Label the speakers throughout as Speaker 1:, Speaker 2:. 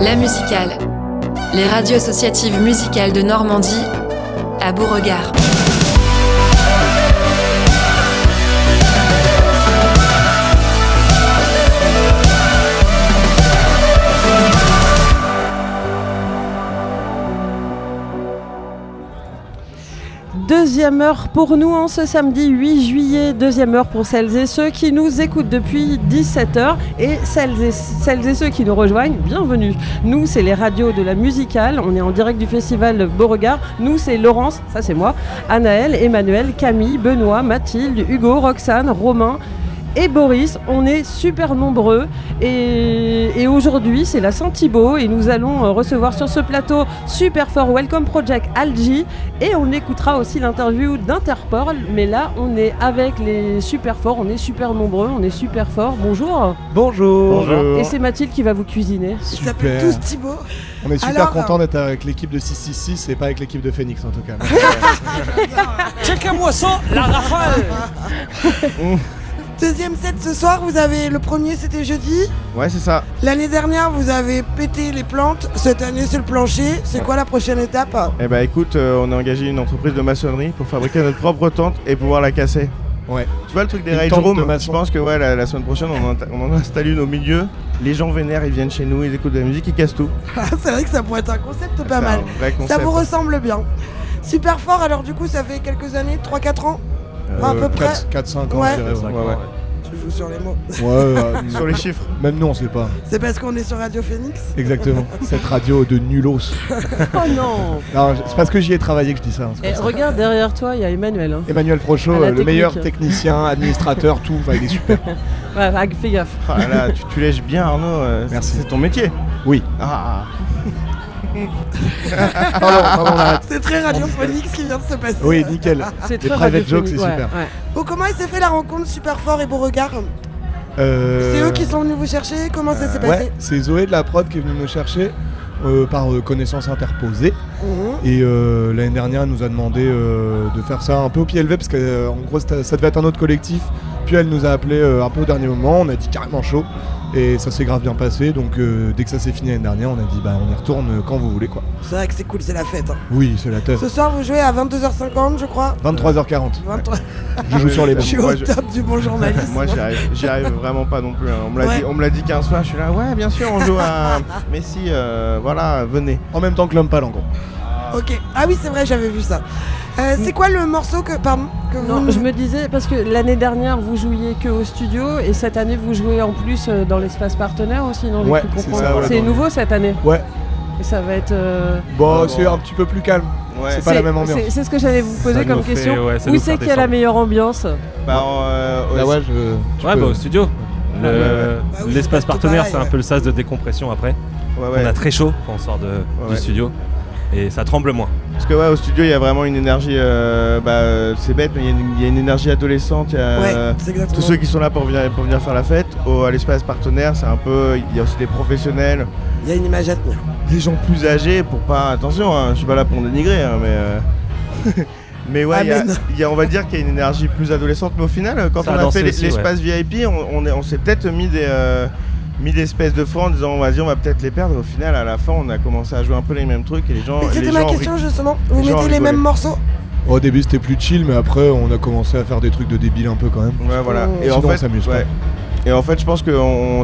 Speaker 1: La musicale. Les radios associatives musicales de Normandie à Beauregard.
Speaker 2: Deuxième heure pour nous en ce samedi 8 juillet, deuxième heure pour celles et ceux qui nous écoutent depuis 17h et celles et, celles et ceux qui nous rejoignent, bienvenue. Nous, c'est les radios de la musicale, on est en direct du festival Beauregard. Nous, c'est Laurence, ça c'est moi, Anaël, Emmanuel, Camille, Benoît, Mathilde, Hugo, Roxane, Romain, et Boris. On est super nombreux et, aujourd'hui c'est la Saint-Thibault et nous allons euh, recevoir sur ce plateau Super Fort Welcome Project Algie et on écoutera aussi l'interview d'Interpol. Mais là on est avec les super forts, on est super nombreux, on est super forts. Bonjour.
Speaker 3: Bonjour.
Speaker 2: Et c'est Mathilde qui va vous cuisiner.
Speaker 4: Ils s'appellent tous Thibault.
Speaker 3: On est super content d'être avec l'équipe de 666 et pas avec l'équipe de Phoenix en tout cas.
Speaker 5: Check-moi ça, la rafale
Speaker 4: Deuxième set ce soir, vous avez le premier c'était jeudi.
Speaker 3: Ouais c'est ça.
Speaker 4: L'année dernière vous avez pété les plantes, cette année c'est le plancher. C'est quoi la prochaine étape?
Speaker 3: Eh bah écoute, euh, on a engagé une entreprise de maçonnerie pour fabriquer notre propre tente et pouvoir la casser. Ouais. Tu vois le truc des rage rooms Je pense que ouais la, semaine prochaine on en, installe une au milieu. Les gens vénèrent, ils viennent chez nous, ils écoutent de la musique, ils cassent tout.
Speaker 4: c'est vrai que ça pourrait être un concept pas mal. Ça vous ressemble bien. Super fort alors du coup ça fait quelques années, 3-4 ans? À peu près
Speaker 3: 4-5 ans, ouais. je dirais. Ouais,
Speaker 4: Tu joues sur les mots.
Speaker 3: Ouais, euh, sur les chiffres. Même nous, on sait pas.
Speaker 4: C'est parce qu'on est sur Radio Phoenix
Speaker 3: Exactement. Cette radio de nulos.
Speaker 2: oh non
Speaker 3: Non, c'est parce que j'y ai travaillé que je dis ça. Hein,
Speaker 2: Et eh, regarde derrière toi, il y a Emmanuel. Hein.
Speaker 3: Emmanuel Frochot, le meilleur technicien, administrateur, tout. Enfin, il est super.
Speaker 2: ouais, fais gaffe.
Speaker 3: Ah là, tu, tu lèches bien, Arnaud. Euh, Merci. C'est ton métier. Oui. Ah.
Speaker 4: C'est très radiophonique ce qui vient de se passer.
Speaker 3: Oui, nickel. C'est très private jokes, c'est super.
Speaker 4: Bon, comment il s'est fait la rencontre super fort et Beauregard euh... C'est eux qui sont venus vous chercher Comment ça s'est passé
Speaker 3: C'est Zoé de la prod qui est venue nous chercher. Euh, par euh, connaissance interposée. Mhm. Et euh, l'année dernière, elle nous a demandé de faire ça un peu au pied levé parce qu'en gros, ça devait être un autre collectif. Puis elle nous a appelé un peu au dernier moment. On a dit carrément chaud. Et ça s'est grave bien passé, donc euh, dès que ça s'est fini l'année dernière, on a dit bah on y retourne quand vous voulez quoi.
Speaker 4: C'est vrai que c'est cool, c'est la fête. Hein.
Speaker 3: Oui, c'est la tête.
Speaker 4: Ce soir vous jouez à 22h50 je crois
Speaker 3: 23h40. je joue sur les
Speaker 4: Je suis au top du bon journaliste.
Speaker 3: moi j'y arrive, vraiment pas non plus. Hein. On me l'a dit, 15 fois, je suis là, ouais bien sûr on joue à Messi, euh, voilà, venez. En même temps que l'homme pas en gros.
Speaker 4: Ok, ah oui c'est vrai j'avais vu ça. Euh, c'est quoi le morceau que, pardon,
Speaker 2: non, Je me disais, parce que l'année dernière, vous jouiez que au studio, et cette année, vous jouez en plus euh, dans l'espace partenaire aussi, non
Speaker 3: Ouais,
Speaker 2: c'est nouveau cette année
Speaker 3: Ouais.
Speaker 2: Et ça va être... Euh,
Speaker 3: bon, c'est un petit peu plus calme. Ouais. C'est pas la même ambiance.
Speaker 2: C'est ce que j'allais vous poser comme question. Où c'est qu'il y a la meilleure ambiance
Speaker 6: Bah,
Speaker 3: euh, ouais, je,
Speaker 6: ouais bah, au studio. Bah l'espace partenaire, c'est un peu le sas de décompression après. On a très chaud quand on sort de, du studio et ça tremble moins.
Speaker 3: Parce que ouais, au studio, il y a vraiment une énergie, euh, bah, c'est bête, mais il y, a une énergie adolescente. Il y a tous ceux qui sont là pour venir, pour venir faire la fête. Au, à l'espace partenaire, c'est un peu, il y a aussi des professionnels.
Speaker 4: Il y a une image à tenir.
Speaker 3: Des gens plus âgés pour pas, attention, hein, je suis pas là pour dénigrer, hein, mais. Euh, mais ouais, y a, on va dire qu'il y a une énergie plus adolescente, mais au final, quand on a fait l'espace VIP, on, on s'est peut-être mis des, euh, mille espèces de francs en disant vas-y on va peut-être les perdre. Au final à la fin on a commencé à jouer un peu les mêmes trucs et les gens.
Speaker 4: C'était ma question justement. Vous mettez les mêmes morceaux
Speaker 3: Au début c'était plus chill mais après on a commencé à faire des trucs de débile un peu quand même. Ouais voilà. Et en fait, on s'amuse Et en fait je pense que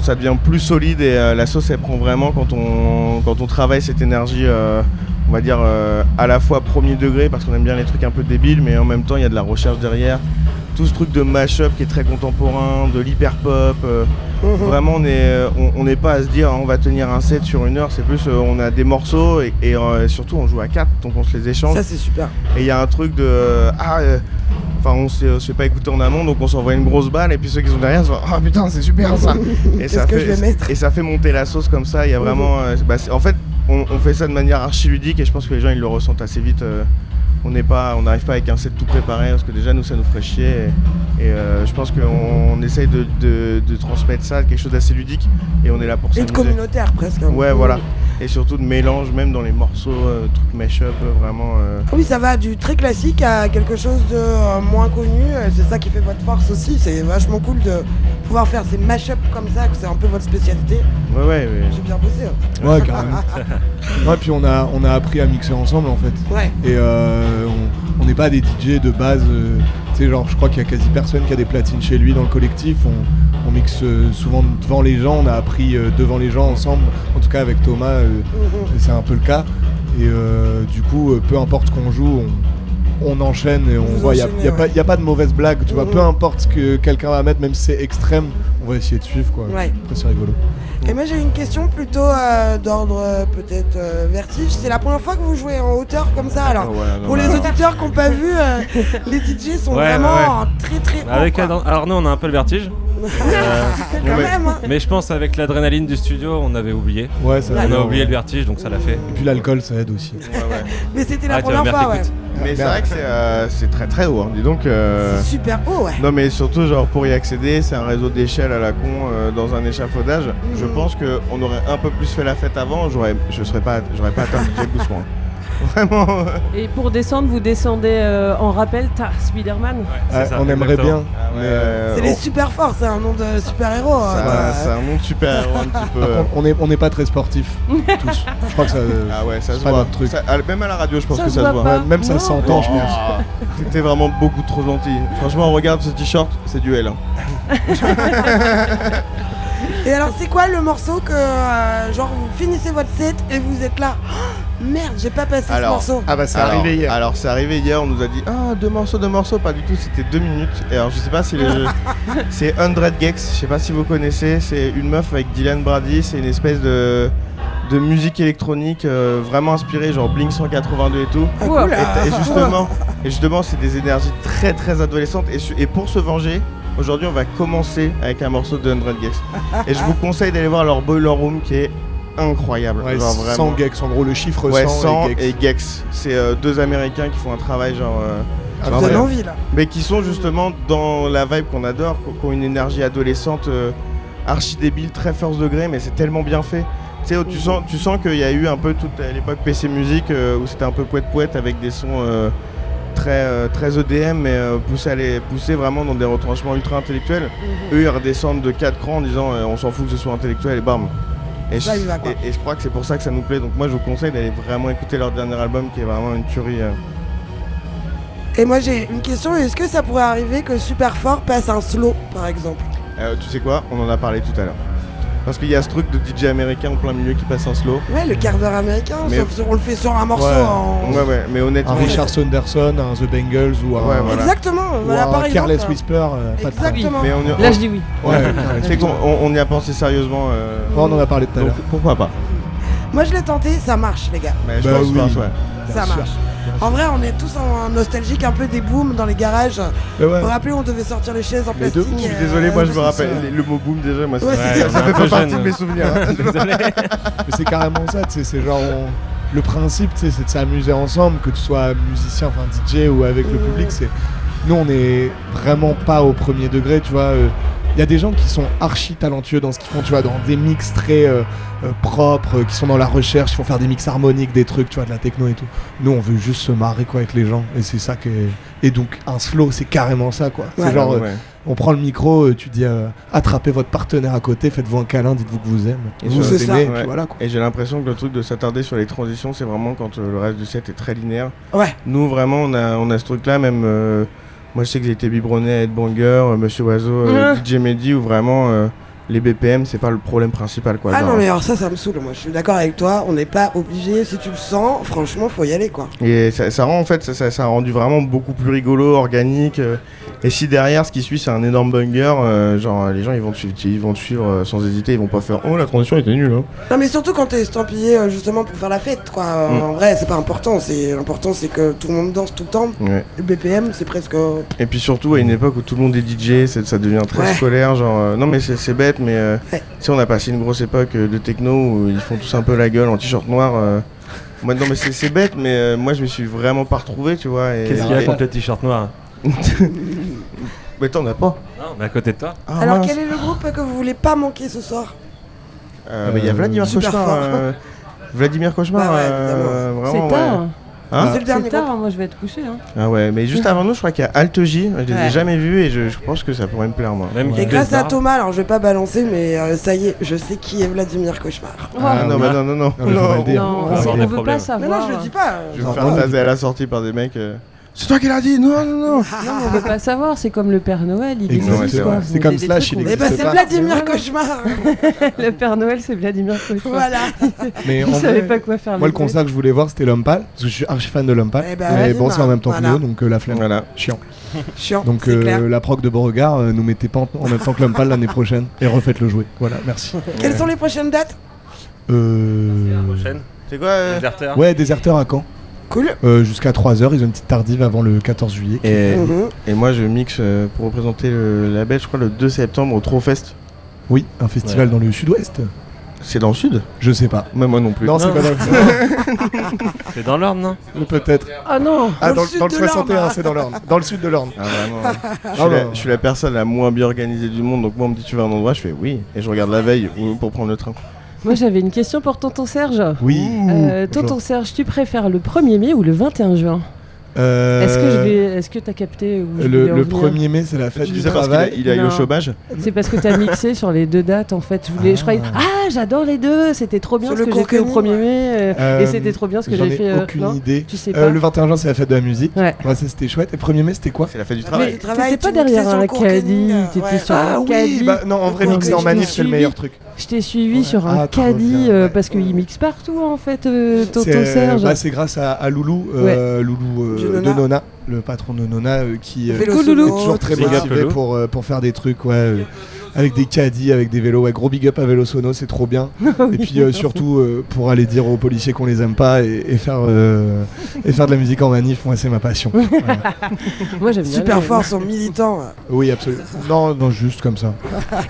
Speaker 3: ça devient plus solide et euh, la sauce elle prend vraiment quand on, quand on travaille cette énergie. Euh, on va dire euh, à la fois premier degré parce qu'on aime bien les trucs un peu débiles mais en même temps il y a de la recherche derrière tout ce truc de mash-up qui est très contemporain, de l'hyper-pop. Euh, mhm. Vraiment, euh, on n'est pas à se dire on va tenir un set sur une heure, c'est plus euh, on a des morceaux et, surtout on joue à quatre, donc on se les échange.
Speaker 4: Ça, c'est super.
Speaker 3: Et il y a un truc de. ah, Enfin, on se fait pas écouter en amont, donc on s'envoie une grosse balle, et puis ceux qui sont derrière se disent Ah putain, c'est super ça
Speaker 4: et, ça fait,
Speaker 3: et ça fait monter la sauce comme ça. Il y a mhm. vraiment. Bah, en fait, on, fait ça de manière archi ludique, et je pense que les gens ils le ressentent assez vite on n'est pas, on n'arrive pas avec un set tout préparé parce que déjà nous ça nous ferait chier et, euh, je pense qu'on essaye de, transmettre ça, quelque chose d'assez ludique et on est là pour ça.
Speaker 4: Et de communautaire presque. Hein.
Speaker 3: Ouais voilà. et surtout de mélange, même dans les morceaux, euh, trucs mash-up, vraiment.
Speaker 4: Oui, ça va du très classique à quelque chose de moins connu. C'est ça qui fait votre force aussi. C'est vachement cool de pouvoir faire ces mash-up comme ça, que c'est un peu votre spécialité.
Speaker 3: Ouais, ouais, ouais.
Speaker 4: J'ai bien bossé.
Speaker 5: Hein. Ouais, carrément. ouais, puis on a, on a appris à mixer ensemble en fait.
Speaker 4: Ouais.
Speaker 5: Et on n'est pas des DJ de base. tu sais, genre, je crois qu'il y a quasi personne qui a des platines chez lui dans le collectif. On, on mixe euh, souvent devant les gens, on a appris euh, devant les gens ensemble, en tout cas avec Thomas, euh, c'est un peu le cas. Et du coup, peu importe qu'on joue, on, enchaîne et on voit, il n'y a, a, pas de mauvaise blague, tu vois, peu importe ce que quelqu'un va mettre, même si c'est extrême, on va essayer de suivre quoi. Après c'est rigolo.
Speaker 4: Et moi j'ai une question plutôt euh, d'ordre euh, peut-être euh, vertige. C'est la première fois que vous jouez en hauteur comme ça alors Pour les auditeurs qui n'ont pas vu, les DJ sont vraiment très très haut.
Speaker 6: Avec Arnaud on a un peu le vertige.
Speaker 4: Hein.
Speaker 6: mais, je pense avec l'adrénaline du studio on avait oublié.
Speaker 5: Ouais, ça
Speaker 6: on a oublié le vertige donc ça l'a fait.
Speaker 5: Et puis l'alcool ça aide aussi.
Speaker 4: mais c'était la première fois ouais.
Speaker 3: Mais c'est vrai que c'est très très haut, hein. dis donc.
Speaker 4: C'est super haut, ouais.
Speaker 3: Non, mais surtout, genre, pour y accéder, c'est un réseau d'échelle à la con dans un échafaudage. Je je pense qu'on aurait un peu plus fait la fête avant, j'aurais, je serais pas, j'aurais pas atteint DJ Doucement. Vraiment.
Speaker 2: Et pour descendre, vous descendez euh, en rappel Tar Spiderman
Speaker 5: On aimerait bien. Ah
Speaker 4: euh, c'est les super forts, c'est un nom de super héros.
Speaker 3: Hein, c'est un nom de super héros un petit peu.
Speaker 5: on n'est on est pas très sportifs tous. Je crois que ça.
Speaker 3: Ah ouais, ça se voit. Truc. même à la radio, je pense que ça se voit.
Speaker 5: même ça s'entend, je pense.
Speaker 3: C'était vraiment beaucoup trop gentil. Franchement, regarde ce t-shirt, c'est du L. Hein.
Speaker 4: Et alors, c'est quoi le morceau que, euh, genre, vous finissez votre set et vous êtes là? oh, Merde, j'ai pas passé ce morceau.
Speaker 3: Ah bah c'est arrivé hier. Alors c'est arrivé hier, on nous a dit ah deux morceaux, deux morceaux, pas du tout, c'était deux minutes. Et alors je sais pas si les c'est 100 Gex, je sais pas si vous connaissez, c'est une meuf avec Dylan Brady, c'est une espèce de de musique électronique euh, vraiment inspirée genre Blink 182 et tout.
Speaker 4: Ah,
Speaker 3: et, justement, et justement c'est des énergies très très adolescentes et, et pour se venger, Aujourd'hui, on va commencer avec un morceau de 100 Gex. Et je vous conseille d'aller voir leur Boiler Room qui est incroyable.
Speaker 5: Ouais, 100 Gex, en gros, le chiffre 100,
Speaker 3: et Gex. C'est euh, deux Américains qui font un travail genre. Euh,
Speaker 4: ah, envie là.
Speaker 3: Mais qui sont justement dans la vibe qu'on adore, qui ont une énergie adolescente euh, archi débile, très first degré, mais c'est tellement bien fait. Tu sais, tu sens, tu sens qu'il y a eu un peu toute l'époque PC Music où c'était un peu poète poète avec des sons très, euh, très EDM, mais euh, pousser vraiment dans des retranchements ultra intellectuels. Mhm. Eux, ils redescendent de 4 crans en disant euh, on s'en fout que ce soit intellectuel et bam. Et, je, et, je crois que c'est pour ça que ça nous plaît. Donc moi, je vous conseille d'aller vraiment écouter leur dernier album qui est vraiment une tuerie.
Speaker 4: Et moi, j'ai une question est-ce que ça pourrait arriver que Super Fort passe un slow, par exemple?
Speaker 3: Tu sais quoi? On en a parlé tout à l'heure. Parce qu'il y a ce truc de DJ américain en plein milieu qui passe en slow.
Speaker 4: Ouais, le quart d'heure américain, sauf on le fait sur un morceau
Speaker 3: ouais.
Speaker 4: en.
Speaker 3: Ouais, ouais, mais honnêtement.
Speaker 5: Un Richard Saunderson, un The Bengals ou un.
Speaker 4: Ouais, voilà. Exactement,
Speaker 5: ou un Careless Whisper, euh,
Speaker 4: pas Exactement.
Speaker 2: On y... Là, je dis oui.
Speaker 3: Ouais, c'est qu'on on y a pensé sérieusement. Euh...
Speaker 5: on en a parlé tout à l'heure.
Speaker 3: Pourquoi pas?
Speaker 4: Moi, je l'ai tenté, ça marche, les gars.
Speaker 3: Mais je bah pense, oui. ouais.
Speaker 4: Ça marche. En vrai, on est tous en nostalgique un peu des booms dans les garages. Vous vous rappelez, on devait sortir les chaises en plastique.
Speaker 3: Je suis désolé, moi je me rappelle le mot boom déjà. Moi, ça, fait pas partie de mes souvenirs. Hein.
Speaker 5: Mais c'est carrément ça, c'est genre. Le principe, c'est de s'amuser ensemble, que tu sois musicien, enfin DJ ou avec le public. C'est nous, on est vraiment pas au premier degré, tu vois. Euh, il y a des gens qui sont archi talentueux dans ce qu'ils font, tu vois, dans des mix très euh, euh, propres, qui sont dans la recherche, qui font faire des mix harmoniques, des trucs, tu vois, de la techno et tout. Nous, on veut juste se marrer quoi avec les gens, et c'est ça que. Et donc, un slow, c'est carrément ça, quoi. c'est genre, euh, on prend le micro, tu dis, attrapez votre partenaire à côté, faites-vous un câlin, dites-vous que vous aimez.
Speaker 3: Et, vous aimez, voilà, quoi. et j'ai l'impression que le truc de s'attarder sur les transitions, c'est vraiment quand le reste du set est très linéaire.
Speaker 4: Ouais.
Speaker 3: Nous, vraiment, on a, on a ce truc-là, même moi, je sais que j'ai été biberonné à Ed Banger, euh, Monsieur Oiseau, euh, DJ Mehdi, où vraiment euh, les BPM, c'est pas le problème principal. Quoi,
Speaker 4: ah non, mais alors ça, ça me saoule. Moi, je suis d'accord avec toi. On n'est pas obligé. Si tu le sens, franchement, faut y aller, quoi.
Speaker 3: Et ça, rend, en fait, ça, ça, a rendu vraiment beaucoup plus rigolo, organique. Et si derrière, ce qui suit, c'est un énorme banger, euh, genre les gens ils vont te suivre, ils vont suivre euh, sans hésiter, ils vont pas faire oh la transition était nulle. Hein.
Speaker 4: Non mais surtout quand t'es estampillé euh, justement pour faire la fête, quoi. Mm. En vrai, c'est pas important. C'est l'important, c'est que tout le monde danse tout le temps. Le BPM, c'est presque.
Speaker 3: Et puis surtout à une époque où tout le monde est DJ, ça devient très scolaire. Genre non mais c'est bête, mais si on a passé une grosse époque de techno où ils font tous un peu la gueule en t-shirt noir. Moi, non mais c'est bête, mais moi je me suis vraiment pas retrouvé, tu vois.
Speaker 6: Qu'est-ce qu'il y a contre le t-shirt noir
Speaker 3: mais t'en as pas.
Speaker 6: Non, mais à côté de toi.
Speaker 4: Ah, Alors, quel est le groupe que vous voulez pas manquer ce soir?
Speaker 3: Euh, Il y a Vladimir Cauchemar. Euh, Vladimir Cauchemar,
Speaker 4: Bah ouais,
Speaker 3: euh, vraiment.
Speaker 2: C'est tard.
Speaker 3: ouais.
Speaker 4: Ah,
Speaker 3: Hein
Speaker 4: c'est le dernier
Speaker 2: tard, moi je vais être couché. Hein.
Speaker 3: ah ouais, mais juste avant nous, je crois qu'il y a Alt J. Je les ai
Speaker 2: Ouais.
Speaker 3: jamais vus et je, je pense que ça pourrait me plaire, moi.
Speaker 6: Même
Speaker 4: Et grâce à. Thomas, alors je vais pas balancer, mais euh, ça y est, je sais qui est Vladimir Cauchemar.
Speaker 3: Ah, non,
Speaker 5: oui.
Speaker 3: bah non, non, non.
Speaker 5: Non, mais faut pas le dire.
Speaker 2: Non, c'est-
Speaker 6: avoir
Speaker 2: on
Speaker 6: des
Speaker 2: veut pas
Speaker 6: problèmes.
Speaker 4: Mais
Speaker 2: savoir.
Speaker 4: non, je le dis pas.
Speaker 3: Je vais me faire taser à la sortie par des mecs. euh, C'est toi qui l'as dit Non, non, non
Speaker 2: Non, mais on veut pas savoir, c'est comme le Père Noël. Il
Speaker 5: Exactement.
Speaker 2: existe,
Speaker 3: c'est
Speaker 2: quoi.
Speaker 3: vrai.
Speaker 5: C'est comme Slash, il
Speaker 2: on-
Speaker 4: Eh ben
Speaker 5: existe
Speaker 4: c'est. Vladimir Cauchemar.
Speaker 2: Le Père Noël, c'est Vladimir Cauchemar.
Speaker 4: Voilà.
Speaker 5: Mais en
Speaker 2: Il savait pas quoi faire.
Speaker 5: moi, le concert que je voulais voir, c'était L'Homme Pâle, parce que je suis archi fan de L'Homme Pâle.
Speaker 4: Eh ben,
Speaker 5: mais bon, c'est en même temps
Speaker 4: voilà.
Speaker 5: que nous, donc euh, la flemme.
Speaker 3: Voilà.
Speaker 5: Chiant.
Speaker 4: Chiant.
Speaker 5: Donc
Speaker 4: c'est clair.
Speaker 5: euh, la proc de Beauregard, euh, nous mettez pas en, même temps que L'Homme Pâle l'année prochaine et refaites-le jouer. Voilà, merci.
Speaker 4: Quelles sont les prochaines dates?
Speaker 5: Euh...
Speaker 6: Prochaine.
Speaker 3: C'est quoi
Speaker 6: Déserteur.
Speaker 5: Ouais, déserteur à Caen.
Speaker 4: Cool.
Speaker 5: Euh, Jusqu'à 3h, ils ont une petite tardive avant le 14 juillet.
Speaker 3: et,
Speaker 4: Mhm.
Speaker 3: et moi, je mixe euh, pour représenter le label, je crois, le 2 septembre au Trofest.
Speaker 5: Oui, un festival
Speaker 6: Ouais.
Speaker 5: dans le sud-ouest.
Speaker 3: C'est dans le sud?
Speaker 5: Je sais pas.
Speaker 3: Mais moi non plus.
Speaker 5: Non, c'est pas dans le
Speaker 6: C'est dans l'ordre, non?
Speaker 5: Peut-être.
Speaker 2: Ah non
Speaker 5: Ah,
Speaker 4: Dans
Speaker 5: dans,
Speaker 4: le sud
Speaker 5: dans le
Speaker 4: de l'Orne,
Speaker 5: 61,
Speaker 4: hein.
Speaker 5: c'est dans l'Orne. Dans le sud de l'Orne.
Speaker 3: Ah, vraiment. je,
Speaker 5: Ah,
Speaker 3: suis la,
Speaker 5: ouais.
Speaker 3: je suis la personne la moins bien organisée du monde, donc moi on me dit tu vas à un endroit, je fais oui, et je regarde la veille ou- pour prendre le train.
Speaker 2: Moi j'avais une question pour tonton Serge.
Speaker 5: Oui.
Speaker 2: Euh, tonton Serge, tu préfères le 1er mai ou le 21 juin?
Speaker 5: Euh,
Speaker 2: Est-ce que je vais, est-ce que t'as capté où je
Speaker 5: Le, le
Speaker 2: venir
Speaker 5: 1er mai, c'est la fête
Speaker 3: Tu
Speaker 5: du travail.
Speaker 3: il a eu le chômage
Speaker 2: C'est parce que t'as mixé sur les deux dates en fait. Je voulais, je croyais,
Speaker 5: Ah.
Speaker 2: ah j'adore les deux, c'était trop bien
Speaker 4: Sur
Speaker 2: ce
Speaker 4: le
Speaker 2: que j'ai fait au
Speaker 4: Concani,
Speaker 2: 1er mai euh,
Speaker 5: Euh,
Speaker 2: et c'était trop bien ce que
Speaker 5: J'en
Speaker 2: j'ai
Speaker 5: ai
Speaker 2: fait. euh,
Speaker 5: aucune
Speaker 2: non
Speaker 5: idée.
Speaker 2: Tu sais
Speaker 5: Euh,
Speaker 2: pas
Speaker 5: le 21 juin, c'est la fête de la musique.
Speaker 2: Ouais.
Speaker 5: Ouais, ça c'était chouette. Et 1er mai, c'était quoi
Speaker 3: C'est la fête du travail.
Speaker 2: T'étais pas
Speaker 4: tu
Speaker 2: derrière un
Speaker 4: le
Speaker 2: caddie,
Speaker 4: euh,
Speaker 2: t'étais sur
Speaker 5: Ah
Speaker 2: un
Speaker 5: oui
Speaker 2: caddie.
Speaker 5: bah, Non, en vrai, mixer en manif, c'est le meilleur truc.
Speaker 2: Je t'ai suivi
Speaker 5: Ouais.
Speaker 2: sur un
Speaker 5: Ah,
Speaker 2: caddie euh,
Speaker 5: ouais.
Speaker 2: parce qu'il mixe partout en fait, euh, tonton
Speaker 5: C'est
Speaker 2: Serge.
Speaker 5: bah, c'est grâce à, à Loulou, euh, Loulou de
Speaker 4: Nona.
Speaker 5: Le patron de Nona, euh, qui euh, est toujours très
Speaker 6: Big
Speaker 5: motivé pour, euh, pour faire des trucs, ouais, euh, avec des caddies, avec des vélos. Ouais, gros big up à Vélo Sono, c'est trop bien. Et puis euh, surtout euh, pour aller dire aux policiers qu'on les aime pas et, et faire, euh, et faire de la musique en manif, moi c'est ma passion. Voilà.
Speaker 2: Moi j'aime bien.
Speaker 4: Super
Speaker 2: les-
Speaker 4: fort, son militant.
Speaker 5: Oui, absolument. Non, non, juste comme ça.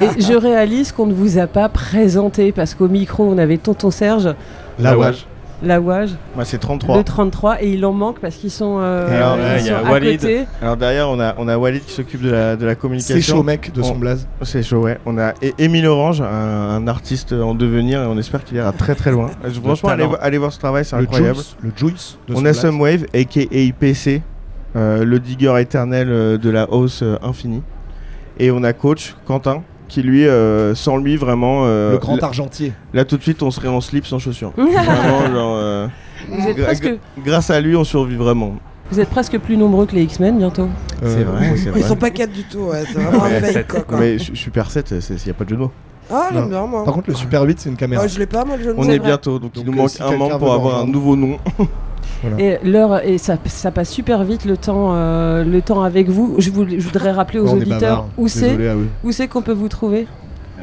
Speaker 2: Et je réalise qu'on ne vous a pas présenté parce qu'au micro on avait tonton Serge,
Speaker 5: La
Speaker 6: La
Speaker 5: Wage.
Speaker 2: La Wage,
Speaker 3: Moi c'est 33.
Speaker 2: le 33 et il en manque parce qu'ils sont, euh,
Speaker 3: Et alors,
Speaker 2: ils
Speaker 6: y a
Speaker 2: à
Speaker 6: Walid.
Speaker 2: côté.
Speaker 3: Alors derrière on a, on a Walid qui s'occupe de la, de la communication.
Speaker 5: C'est chaud, mec, de son
Speaker 3: On-
Speaker 5: blaze.
Speaker 3: C'est chaud, ouais. On a E- Émile Orange, un, un artiste en devenir, et on espère qu'il ira très très loin. Franchement, allez, voir ce travail, c'est
Speaker 5: Le
Speaker 3: incroyable.
Speaker 5: Juice. Le Juice. de
Speaker 3: On
Speaker 5: son
Speaker 3: a
Speaker 5: blaze.
Speaker 3: Sumwave, aka PC, euh, le digger éternel euh, de la hausse euh, infinie. Et on a Coach, Quentin, qui lui, euh, sans lui, vraiment. euh,
Speaker 5: Le grand
Speaker 3: là,
Speaker 5: argentier.
Speaker 3: là, tout de suite, on serait en slip sans chaussures. vraiment, genre. euh,
Speaker 2: Vous êtes,
Speaker 3: gra-
Speaker 2: presque,
Speaker 3: gra- grâce à lui, on survit vraiment.
Speaker 2: vous êtes presque plus nombreux que les X-Men bientôt.
Speaker 3: c'est vrai, c'est vrai.
Speaker 4: Ils sont pas quatre du tout, ouais, c'est vraiment un fake
Speaker 6: sept.
Speaker 4: quoi. quoi.
Speaker 3: Mais su- Super 7, il n'y a pas de jeu de mots.
Speaker 4: Ah, j'aime
Speaker 5: Non.
Speaker 4: bien moi.
Speaker 5: Par contre, le Super 8, c'est une caméra.
Speaker 4: Ah, je l'ai pas moi le jeu de
Speaker 3: On
Speaker 4: mots.
Speaker 3: est
Speaker 2: vrai.
Speaker 3: bientôt, donc, il
Speaker 5: Donc,
Speaker 3: nous
Speaker 5: euh,
Speaker 3: manque
Speaker 5: si
Speaker 3: un membre pour avoir un nouveau nom.
Speaker 2: Et l'heure et ça, ça passe super vite le temps, euh, le temps avec vous. Je, vous- je voudrais rappeler aux auditeurs
Speaker 5: bavard.
Speaker 2: où c'est,
Speaker 5: ah
Speaker 2: où c'est qu'on peut vous trouver?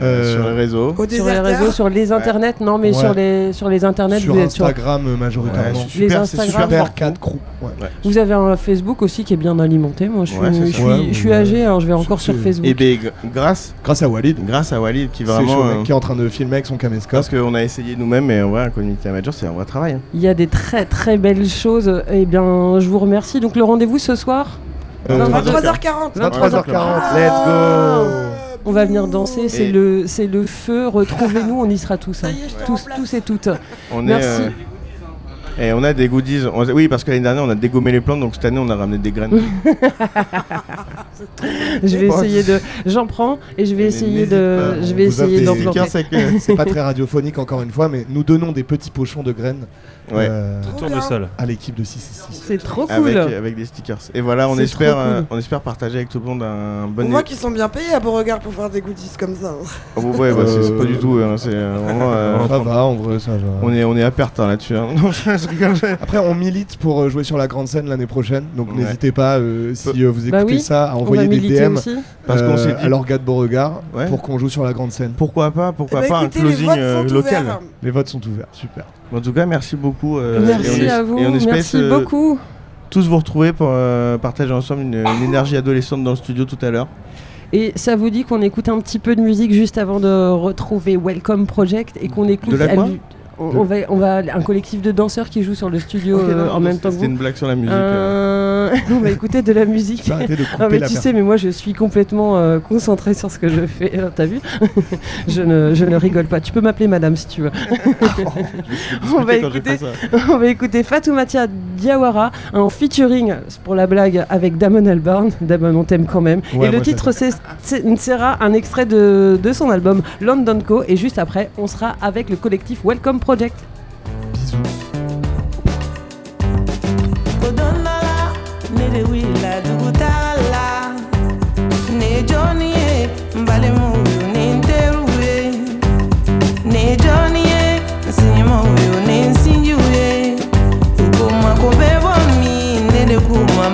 Speaker 5: Euh,
Speaker 3: sur les réseaux.
Speaker 4: Au
Speaker 2: sur les réseaux, sur les internets. Non, mais
Speaker 5: Ouais.
Speaker 2: sur les sur les internets,
Speaker 5: sur
Speaker 2: vous êtes sur.
Speaker 5: Instagram euh, majoritairement.
Speaker 3: Ouais,
Speaker 2: Les
Speaker 3: super,
Speaker 2: Instagram.
Speaker 3: super
Speaker 5: Super 4 crew. Ouais.
Speaker 3: Ouais.
Speaker 2: Vous avez un Facebook aussi qui est bien alimenté. Moi, je suis, je suis,
Speaker 5: Ouais,
Speaker 2: je suis
Speaker 5: ouais.
Speaker 2: âgé, alors je vais encore sur Facebook.
Speaker 3: Et ben, gr- grâce,
Speaker 5: Grâce à Walid.
Speaker 3: grâce à Walid qui vraiment.
Speaker 5: chaud,
Speaker 3: euh,
Speaker 5: qui est en train de filmer avec son caméscope.
Speaker 3: parce qu'on a essayé nous-mêmes et ouais, un community manager, c'est un vrai travail. hein.
Speaker 2: Il y a des très très belles choses. Eh bien, je vous remercie. Donc le rendez-vous ce soir,
Speaker 5: Euh,
Speaker 4: 23h40.
Speaker 5: 23h40,
Speaker 2: Ah.
Speaker 5: let's go
Speaker 2: on va venir danser. C'est le c'est le feu. Retrouvez-nous, on y sera tous.
Speaker 4: Ça
Speaker 2: hein.
Speaker 4: y est, je te
Speaker 2: Tous, et toutes.
Speaker 3: On
Speaker 2: Merci.
Speaker 3: est. et on a des goodies. On- Oui, parce que l'année dernière, on a dégommé les plantes, donc cette année, on a ramené des graines.
Speaker 2: Je vais essayer de. J'en prends et je vais
Speaker 3: Mais
Speaker 2: essayer de.
Speaker 3: pas,
Speaker 2: Je
Speaker 5: on
Speaker 2: vais essayer d'en planter.
Speaker 3: c'est que-
Speaker 5: C'est pas très radiophonique encore une fois, mais nous donnons des petits pochons de graines
Speaker 3: Ouais.
Speaker 5: euh,
Speaker 4: bien.
Speaker 6: sol.
Speaker 5: à l'équipe de 666.
Speaker 2: C'est trop cool.
Speaker 3: avec, avec des stickers. Et voilà, on espère,
Speaker 2: cool.
Speaker 3: euh, on espère partager avec tout le monde un
Speaker 4: On
Speaker 3: bon.
Speaker 4: voit qu'ils sont bien payés à Beauregard pour faire des goodies comme ça.
Speaker 3: Oh, ouais, bah, c'est c'est pas
Speaker 5: Euh,
Speaker 3: du tout. hein, c'est euh, vraiment. euh,
Speaker 5: Ça va, en vrai, ça va.
Speaker 3: on est, on est à perte hein, là-dessus. hein. Je rigole.
Speaker 5: Après, on milite pour euh, jouer sur la grande scène l'année prochaine, donc
Speaker 3: Ouais.
Speaker 5: n'hésitez pas, euh, si euh, vous écoutez
Speaker 2: Bah oui,
Speaker 5: ça, à envoyer des DM
Speaker 2: aussi.
Speaker 3: Parce qu'on
Speaker 5: euh,
Speaker 3: s'est dit.
Speaker 5: à l'orga de Beauregard
Speaker 3: Ouais.
Speaker 5: pour qu'on joue sur la grande scène.
Speaker 3: Pourquoi pas, pourquoi
Speaker 4: Eh ben,
Speaker 3: pas
Speaker 4: écoutez,
Speaker 3: un
Speaker 4: les
Speaker 3: closing
Speaker 4: votes
Speaker 3: euh,
Speaker 4: sont
Speaker 3: local.
Speaker 4: ouverts.
Speaker 5: Les votes sont ouverts, super.
Speaker 3: En tout cas, merci beaucoup. euh,
Speaker 2: Merci
Speaker 3: et on es-
Speaker 2: à vous.
Speaker 3: Et on espère
Speaker 2: Merci
Speaker 3: euh,
Speaker 2: beaucoup.
Speaker 3: tous vous retrouver pour euh, partager ensemble une, une énergie adolescente dans le studio tout à l'heure.
Speaker 2: Et ça vous dit qu'on écoute un petit peu de musique juste avant de retrouver Welcome Project et qu'on écoute.
Speaker 3: De la quoi?
Speaker 2: On, on va, on va un collectif de danseurs qui joue sur le studio euh,
Speaker 3: non,
Speaker 2: en même temps
Speaker 3: C'était une blague sur la musique. euh.
Speaker 2: On va écouter de la musique.
Speaker 5: De
Speaker 2: ah,
Speaker 5: mais
Speaker 2: tu sais, mais moi je suis complètement euh, concentré sur ce que je fais. Euh, t'as vu? Je, ne, je ne rigole pas. Tu peux m'appeler madame si tu veux. on, va écouter, on va écouter Fatoumata Diawara en featuring pour la blague avec Damon Albarn. Damon, on t'aime quand même. et le titre c'est sera un extrait de, de son album London Co. Et juste après, on sera avec le collectif Welcome Project.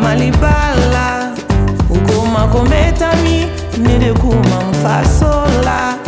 Speaker 7: malibala. Ukoma kombetami nede kuma mfasola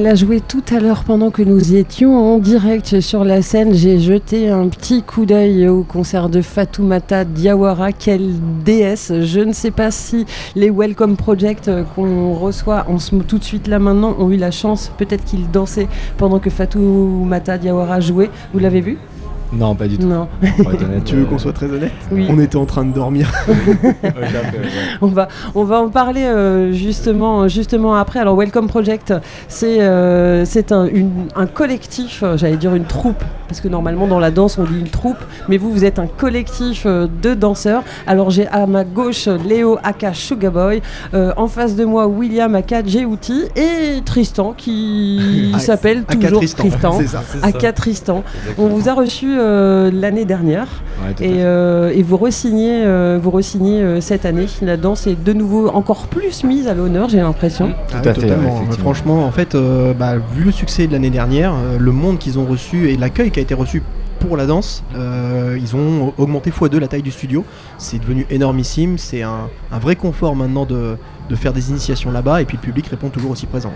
Speaker 2: Elle a joué tout à l'heure pendant que nous étions en direct sur la scène. J'ai jeté un petit coup d'œil au concert de Fatoumata Diawara. Quelle déesse Je ne sais pas si les Welcome Project qu'on reçoit en tout de suite là maintenant ont eu la chance, peut-être qu'ils dansaient pendant que Fatoumata Diawara jouait. Vous l'avez vu?
Speaker 8: Non, pas du tout.
Speaker 2: Non.
Speaker 9: tu veux qu'on soit très honnête?
Speaker 2: Oui.
Speaker 9: On était en train de dormir.
Speaker 2: on, va, on va en parler euh, justement, justement après. Alors, Welcome Project, c'est euh, un, un collectif, euh, j'allais dire une troupe, parce que normalement dans la danse on dit une troupe, mais vous, vous êtes un collectif euh, de danseurs. Alors, j'ai à ma gauche Léo Aka Sugaboy, euh, en face de moi William Aka Jeuti et Tristan qui s'appelle toujours Tristan. Tristan.
Speaker 9: Ça,
Speaker 2: Aka Tristan. On vous a reçu euh, l'année dernière
Speaker 8: Ouais,
Speaker 2: et, euh, et vous re-signez euh, vous re-signez, euh, cette année. La danse est de nouveau encore plus mise à l'honneur, j'ai l'impression.
Speaker 9: Ah oui,
Speaker 8: à fait,
Speaker 9: totalement. Franchement, en fait, euh, bah, vu le succès de l'année dernière, euh, le monde qu'ils ont reçu et l'accueil qui a été reçu pour la danse, euh, ils ont augmenté x2 la taille du studio. C'est devenu énormissime. C'est un, un vrai confort maintenant de, de faire des initiations là-bas et puis le public répond toujours aussi présent.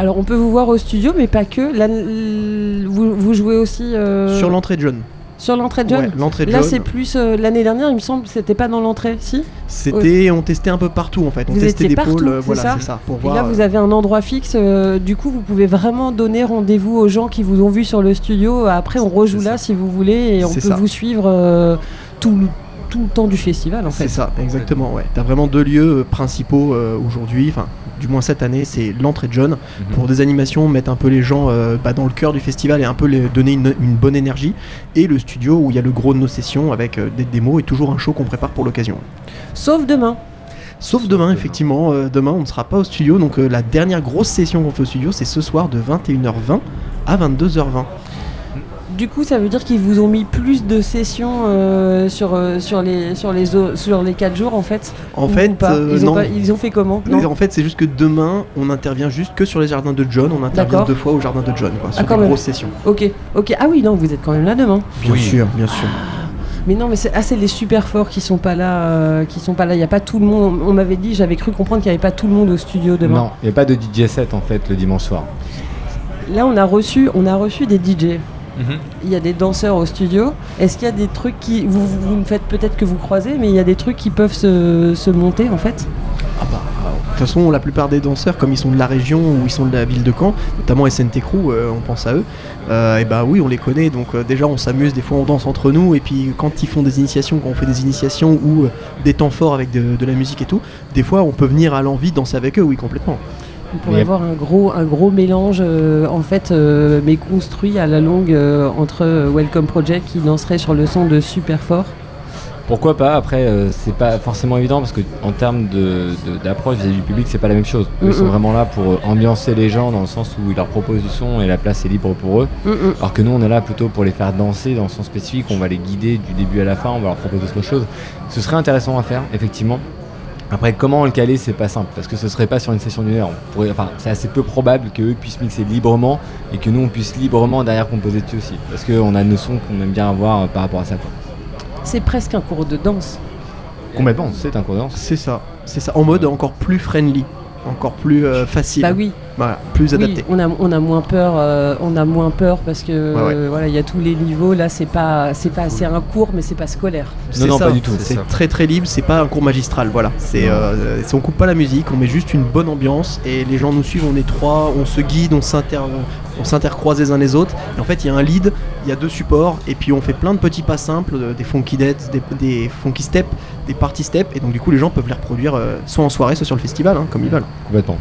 Speaker 2: Alors on peut vous voir au studio, mais pas que. Là, vous, vous jouez aussi euh,
Speaker 9: Sur l'entrée de jeunes.
Speaker 2: sur l'entrée de jeunes.
Speaker 9: Ouais, l'entrée de
Speaker 2: Là, c'est plus euh, l'année dernière, il me semble, c'était pas dans l'entrée, si?
Speaker 9: C'était, on testait un peu partout en fait. On
Speaker 2: Vous
Speaker 9: testait des
Speaker 2: partout,
Speaker 9: pôles, euh, voilà, c'est ça. Pour
Speaker 2: Et
Speaker 9: voir.
Speaker 2: là, vous avez un endroit fixe. du coup, vous pouvez vraiment donner rendez-vous aux gens qui vous ont vu sur le studio. Après, on rejoue là si vous voulez, et on peut
Speaker 9: ça.
Speaker 2: vous suivre tout, le- tout le temps du festival, en fait.
Speaker 9: C'est ça, exactement. Ouais. T'as vraiment deux lieux euh, principaux euh, aujourd'hui, enfin, du moins cette année, c'est l'entrée de jeunes
Speaker 8: Mhm.
Speaker 9: pour des animations, mettre un peu les gens euh, bah, dans le cœur du festival et un peu les donner une, une bonne énergie. Et le studio où il y a le gros de nos sessions avec euh, des démos et toujours un show qu'on prépare pour l'occasion.
Speaker 2: Sauf demain.
Speaker 9: Sauf demain, effectivement. demain, on ne sera pas au studio. Donc, la dernière grosse session qu'on fait au studio, c'est ce soir de 21h20 à 22h20
Speaker 2: du coup, ça veut dire qu'ils vous ont mis plus de sessions euh, sur, euh, sur, les, sur, les, sur les 4 jours en fait
Speaker 9: En fait,
Speaker 2: euh, ils, ont ils, ont fait comment
Speaker 9: En fait, c'est juste que demain, on intervient juste que sur les jardins de John. On intervient deux fois au jardin de John, quoi, sur ah, des grosses sessions.
Speaker 2: Ok, ok. Ah oui, non, vous êtes quand même là demain.
Speaker 9: Bien sûr, bien sûr.
Speaker 2: Mais non, mais c'est assez les super forts qui sont pas là, qui sont pas là. Il y a pas tout le monde. On m'avait dit, j'avais cru comprendre qu'il n'y avait pas tout le monde au studio demain.
Speaker 8: Non, il n'y a pas de DJ set en fait le dimanche soir.
Speaker 2: Là, on a reçu, on a reçu des DJ. Il y a des danseurs au studio. Est-ce qu'il y a des trucs qui. Vous, me faites peut-être que vous croisez, mais il y a des trucs qui peuvent se, monter en fait?
Speaker 9: Ah bah, de toute façon, la plupart des danseurs, comme ils sont de la région ou ils sont de la ville de Caen, notamment SNT Crew, euh, on pense à eux, euh, et bah oui, on les connaît, donc euh, déjà on s'amuse, des fois on danse entre nous, et puis quand ils font des initiations, quand on fait des initiations ou des temps forts avec de, de, la musique et tout, des fois on peut venir à l'envie danser avec eux, oui, complètement.
Speaker 2: On pourrait avoir un gros, un gros mélange, euh, en fait, euh, mais construit à la longue euh, entre Welcome Project qui danserait sur le son de Super Fort.
Speaker 8: Pourquoi pas Après, c'est pas forcément évident parce que en termes d'approche vis-à-vis du public, c'est pas la même chose. Ils sont vraiment là pour ambiancer les gens dans le sens où ils leur proposent du son et la place est libre pour eux. Alors que nous, on est là plutôt pour les faire danser dans le sens spécifique. On va les guider du début à la fin. On va leur proposer autre chose. Ce serait intéressant à faire, effectivement. Après, comment le caler, c'est pas simple, parce que ce serait pas sur une session d'une heure. enfin, c'est assez peu probable qu'eux puissent mixer librement et que nous, on puisse librement derrière composer dessus aussi, parce qu'on a nos sons qu'on aime bien avoir euh, par rapport à ça.
Speaker 2: C'est presque un cours de danse.
Speaker 8: Complètement, c'est un cours de danse.
Speaker 9: C'est ça, c'est ça, en mode encore plus friendly encore plus euh, facile.
Speaker 2: Bah oui.
Speaker 9: plus adapté.
Speaker 2: on a, on a moins peur, euh, on a moins peur parce que voilà, il y a tous les niveaux. Là, c'est pas, c'est pas, c'est un cours, mais c'est pas scolaire.
Speaker 8: Non, non, pas du tout.
Speaker 9: C'est très très libre. C'est pas un cours magistral. Voilà. C'est, euh, on coupe pas la musique, on met juste une bonne ambiance et les gens nous suivent. On est trois, on se guide, on s'inter, on s'intercroise les uns les autres. Et en fait, il y a un lead, il y a deux supports, et puis on fait plein de petits pas simples, des funky deads, des, des funky steps, des party steps, et donc du coup, les gens peuvent les reproduire euh, soit en soirée, soit sur le festival, hein, comme ils veulent.
Speaker 8: Complètement.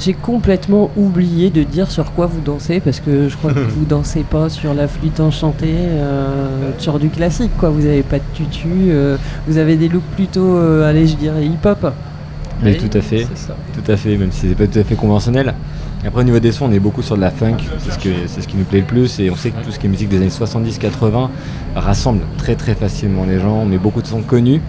Speaker 2: J'ai complètement oublié de dire sur quoi vous dansez parce que je crois que vous dansez pas sur la flûte enchantée, euh, sur du classique quoi. Vous avez pas de tutu, euh, vous avez des looks plutôt, allez je dirais hip hop.
Speaker 8: Mais tout à fait, tout à fait, même si c'est pas tout à fait conventionnel. Après, au niveau des sons, on est beaucoup sur de la funk, c'est ce, c'est qui nous plaît le plus. Et on sait que tout ce qui est musique des années 70-80 rassemble très très facilement les gens. On met beaucoup de sons connus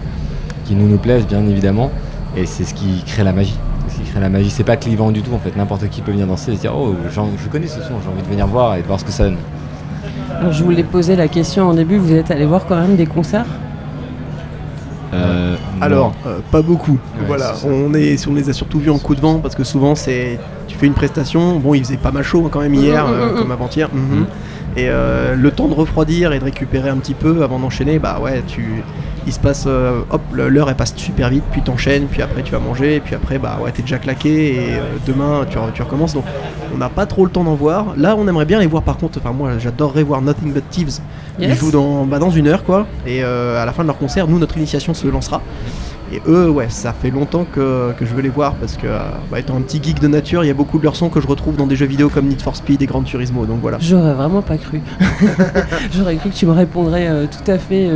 Speaker 8: qui nous nous plaisent, bien évidemment. Et c'est ce qui crée la magie. Ce qui crée la magie, c'est pas clivant du tout en fait. N'importe qui peut venir danser et se dire Oh, je connais ce son, j'ai envie de venir voir et de voir ce que ça donne.
Speaker 2: Alors, je voulais poser la question en début vous êtes allé voir quand même des concerts?
Speaker 9: Euh, Alors, euh, pas beaucoup. voilà, on, est, on les a surtout vus en coup de vent parce que souvent c'est tu fais une prestation. Bon, il faisait pas mal chaud quand même hier, mm, mm, euh, mm, comme avant-hier. Mhm. Et le temps de refroidir et de récupérer un petit peu avant d'enchaîner, bah ouais, tu, il se passe, hop, l'heure elle passe super vite, puis t'enchaînes, puis après tu vas manger, et puis après bah ouais t'es déjà claqué et demain tu, tu, recommences. Donc on n'a pas trop le temps d'en voir. Là on aimerait bien les voir par contre. Enfin moi j'adorerais voir Nothing But Thieves ils jouent dans, bah, dans une heure, quoi. Et euh, à la fin de leur concert, nous, notre initiation se lancera. Et eux, ouais, ça fait longtemps que, je veux les voir parce que, euh, bah, étant un petit geek de nature, il y a beaucoup de leurs sons que je retrouve dans des jeux vidéo comme Need for Speed et Gran Turismo. Donc voilà.
Speaker 2: J'aurais vraiment pas cru. J'aurais cru que tu me répondrais euh, tout à fait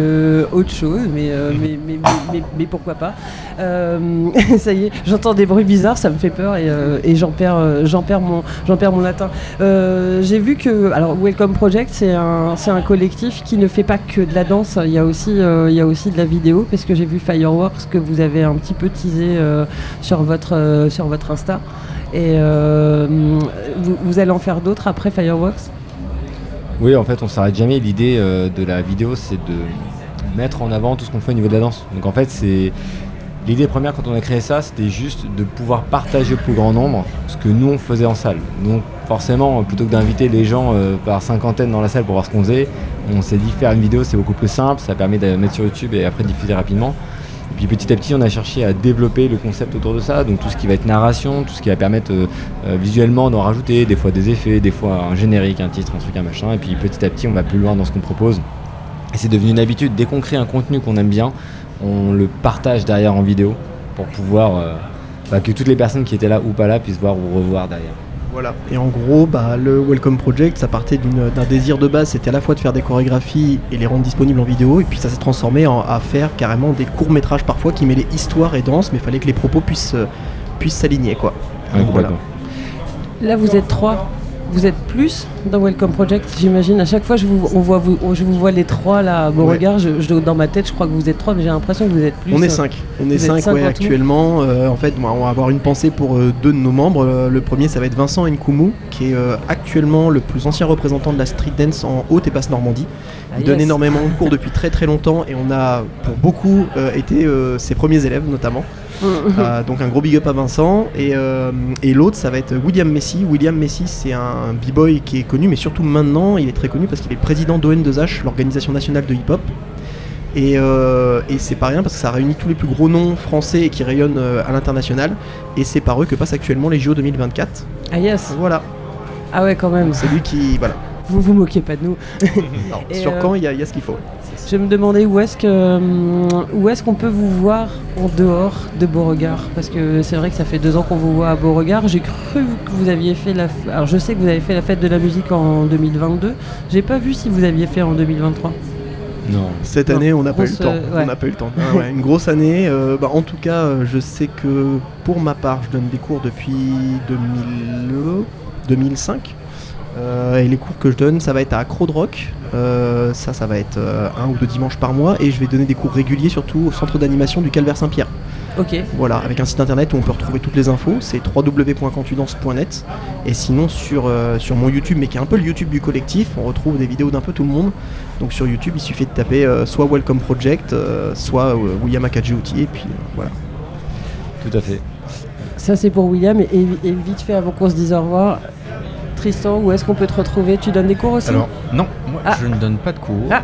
Speaker 2: autre chose, mais, mais, mais, mais, pourquoi pas. ça y est, j'entends des bruits bizarres, ça me fait peur et, j'en perds, j'en perds, mon, perds mon latin. J'ai vu que, alors, Welcome Project, c'est un, un collectif qui ne fait pas que de la danse, il y a aussi, il y a aussi de la vidéo, parce que j'ai vu Fireworks que vous avez un petit peu teasé euh, sur, votre, euh, sur votre Insta. Et euh, vous, allez en faire d'autres après Fireworks?
Speaker 8: Oui, en fait, on s'arrête jamais. L'idée de la vidéo, c'est de mettre en avant tout ce qu'on fait au niveau de la danse. Donc en fait, c'est L'idée première quand on a créé ça, c'était juste de pouvoir partager au plus grand nombre ce que nous on faisait en salle. Donc forcément, plutôt que d'inviter les gens par cinquantaine dans la salle pour voir ce qu'on faisait, on s'est dit faire une vidéo c'est beaucoup plus simple, ça permet de mettre sur YouTube et après diffuser rapidement. Puis petit à petit, on a cherché à développer le concept autour de ça, donc tout ce qui va être narration, tout ce qui va permettre euh, euh, visuellement d'en rajouter, des fois des effets, des fois un générique, un titre, un truc, un machin. Et puis petit à petit, on va plus loin dans ce qu'on propose. Et c'est devenu une habitude. Dès qu'on crée un contenu qu'on aime bien, on le partage derrière en vidéo pour pouvoir euh, bah, que toutes les personnes qui étaient là ou pas là puissent voir ou revoir derrière.
Speaker 9: Voilà. Et en gros, bah, le Welcome Project, ça partait d'un désir de base, c'était à la fois de faire des chorégraphies et les rendre disponibles en vidéo, et puis ça s'est transformé en, à faire carrément des courts métrages parfois qui mêlaient histoire et danse, mais il fallait que les propos puissent euh, puissent s'aligner quoi.
Speaker 10: voilà. Là, vous êtes trois vous êtes plus dans Welcome Project, j'imagine. À chaque fois, je vous, on voit, vous, je vous vois les trois là, beau regard. Je, dans ma tête, je crois que vous êtes trois, mais j'ai l'impression que vous êtes plus.
Speaker 9: On est cinq. On est cinq, actuellement. Euh, en fait, on va avoir une pensée pour euh, deux de nos membres. Euh, le premier, ça va être Vincent Nkoumou, qui est actuellement le plus ancien représentant de la street dance en Haute et Basse Normandie. Il ah, donne énormément de cours depuis très très longtemps et on a pour beaucoup été ses premiers élèves notamment. Euh, donc un gros big up à Vincent. Euh, et, l'autre, ça va être William Messi. William Messi, c'est un b-boy qui est connu, mais surtout maintenant, il est très connu parce qu'il est président d'ON2H, l'organisation nationale de hip-hop. Euh, et, c'est pas rien parce que ça réunit tous les plus gros noms français et qui rayonnent à l'international. Et c'est par eux que passent actuellement les JO 2024.
Speaker 10: Ah yes
Speaker 9: Voilà.
Speaker 10: Ah ouais, quand même.
Speaker 9: C'est lui qui. Voilà.
Speaker 10: Vous vous moquez pas de nous.
Speaker 9: sur quand il y, a ce qu'il faut.
Speaker 10: Je me demandais où est-ce que euh, où est-ce qu'on peut vous voir en dehors de Beauregard? Parce que c'est vrai que ça fait deux ans qu'on vous voit à Beauregard. J'ai cru que vous aviez fait la alors je sais que vous avez fait la fête de la musique en 2022. J'ai pas vu si vous aviez fait en 2023.
Speaker 9: Non. Cette année, on n'a pas eu le temps. On n'a pas eu le temps. une grosse année. Euh, bah, en tout cas, euh, je sais que pour ma part, je donne des cours depuis 2000, 2005. Euh, et les cours que je donne, ça va être à Accro de Rock. Euh, ça, ça va être euh, un ou deux dimanches par mois. Et je vais donner des cours réguliers, surtout au centre d'animation du Calvaire Saint-Pierre.
Speaker 10: Ok.
Speaker 9: Voilà, avec un site internet où on peut retrouver toutes les infos. C'est www.cantudance.net. Et sinon, sur, sur mon YouTube, mais qui est un peu le YouTube du collectif, on retrouve des vidéos d'un peu tout le monde. Donc sur YouTube, il suffit de taper soit Welcome Project, soit William Akadjouti, et puis voilà.
Speaker 8: Tout à fait.
Speaker 10: Ça, c'est pour William. Et, et, vite fait, avant qu'on se dise au revoir, Tristan, où est-ce qu'on peut te retrouver? Tu donnes des cours aussi?
Speaker 11: Alors, non, moi ah. je ne donne pas de cours. Ah.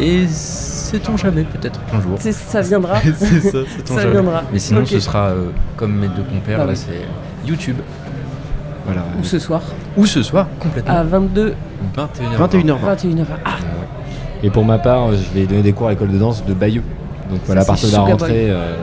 Speaker 11: Et sait-on jamais, peut-être un jour?
Speaker 10: Ça viendra.
Speaker 11: c'est ça, ça viendra. Mais sinon, ce sera euh, comme mes deux compères, là, c'est YouTube.
Speaker 10: Voilà. Ou ce soir.
Speaker 11: Ou ce soir, complètement.
Speaker 10: À 22.
Speaker 11: 21h20.
Speaker 10: 21h20. 21h20. Ah.
Speaker 8: Et pour ma part, je vais donner des cours à l'école de danse de Bayeux. Donc voilà, à partir de la rentrée, euh,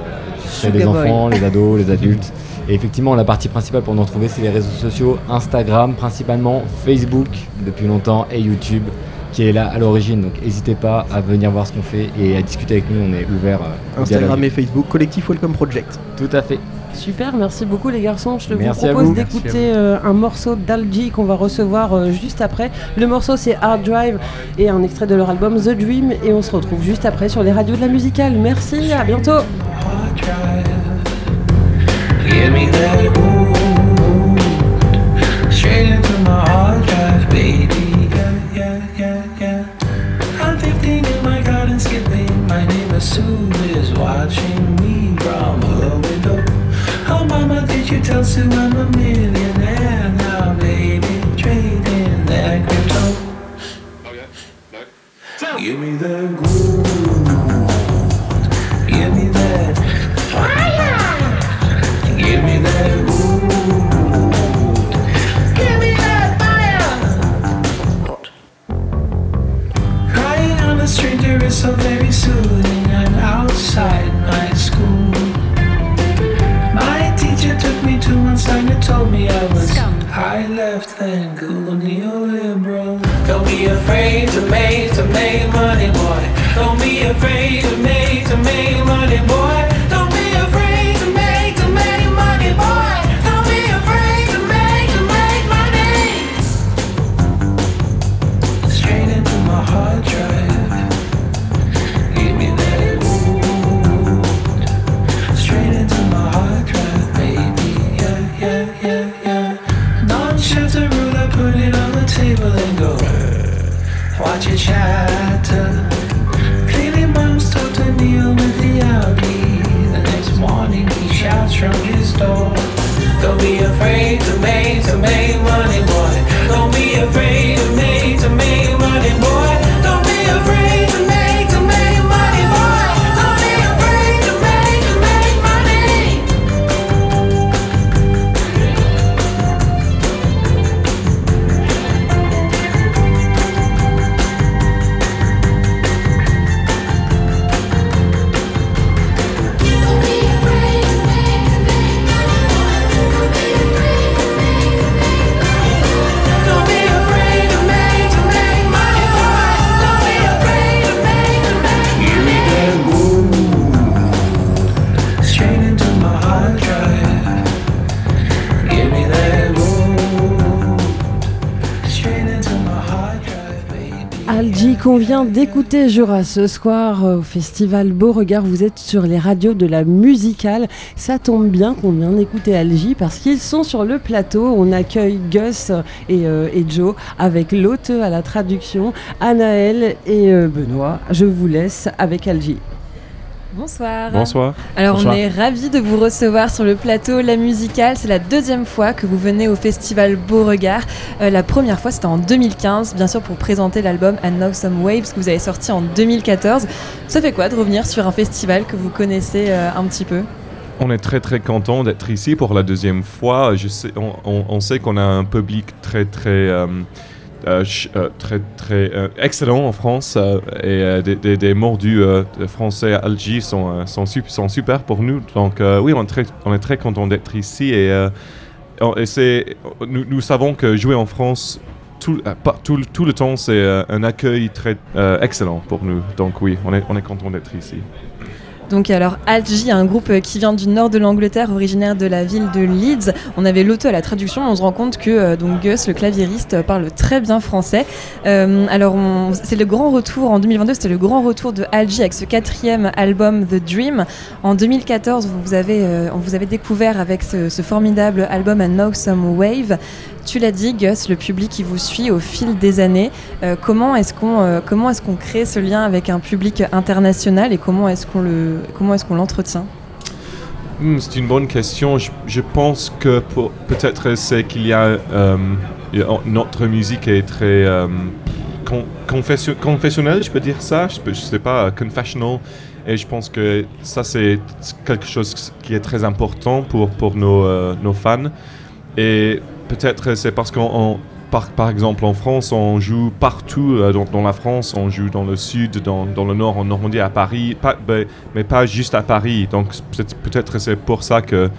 Speaker 8: je fais les enfants, les ados, les adultes. Et effectivement, la partie principale pour nous retrouver, c'est les réseaux sociaux, Instagram principalement, Facebook depuis longtemps et YouTube qui est là à l'origine. Donc n'hésitez pas à venir voir ce qu'on fait et à discuter avec nous. On est ouvert.
Speaker 9: Euh, Instagram et Facebook, collectif Welcome Project.
Speaker 8: Tout à fait.
Speaker 10: Super, merci beaucoup les garçons. Je vous propose d'écouter euh, un morceau d'Algie qu'on va recevoir euh, juste après. Le morceau c'est Hard Drive et un extrait de leur album The Dream et on se retrouve juste après sur les radios de la musicale. Merci, à bientôt. Watching me from her window. Oh, mama, did you tell Sue I'm a to make, to make money.
Speaker 2: D'écouter Jura ce soir au festival Beauregard. Vous êtes sur les radios de la musicale. Ça tombe bien qu'on vient d'écouter Algie parce qu'ils sont sur le plateau. On accueille Gus et, euh, Joe avec l'hôte à la traduction, Anaël et euh, Benoît. Je vous laisse avec Algie.
Speaker 1: Bonsoir.
Speaker 6: Bonsoir.
Speaker 1: Alors on est ravis de vous recevoir sur le plateau La Musicale. C'est la deuxième fois que vous venez au festival Beauregard. Euh, la première fois c'était en 2015, bien sûr pour présenter l'album And Now Some Waves que vous avez sorti en 2014. Ça fait quoi de revenir sur un festival que vous connaissez euh, un petit peu?
Speaker 6: On est très très content d'être ici pour la deuxième fois. Je sais, on, sait qu'on a un public très très euh, très très euh, excellent en France et des, des, mordus français à Alger sont, sont, sont, super pour nous. Donc oui, on est très, très content d'être ici et, et nous, nous, savons que jouer en France tout, tout, tout le temps, c'est un accueil très excellent pour nous. Donc oui, on est, on est content d'être ici.
Speaker 1: Donc alors Algie, un groupe qui vient du nord de l'Angleterre, originaire de la ville de Leeds. On avait l'auto à la traduction, on se rend compte que euh, donc Gus, le claviériste, parle très bien français. Euh, alors c'est le grand retour en 2022, c'était le grand retour de Algie avec ce quatrième album The Dream. En 2014, vous avez, euh, on vous avez découvert avec ce, formidable album And Now Some Wave. Tu l'as dit, Gus, le public qui vous suit au fil des années. Euh, comment est-ce qu'on euh, comment est-ce qu'on crée ce lien avec un public international et comment est-ce qu'on le comment est-ce qu'on l'entretient
Speaker 6: hmm, C'est une bonne question. Je, pense que peut-être c'est qu'il y a euh, notre musique est très confessionnelle, je peux dire ça. Je, ne sais pas, confessional. Et je pense que ça, c'est quelque chose qui est très important pour, pour nos, nos fans. Et peut-être c'est parce qu'on par, par, exemple, en France, on joue partout euh, dans, la France. On joue dans le sud, dans, dans le nord, en Normandie, à Paris, pas, ben, mais pas juste à Paris. Donc peut-être c'est pour ça que,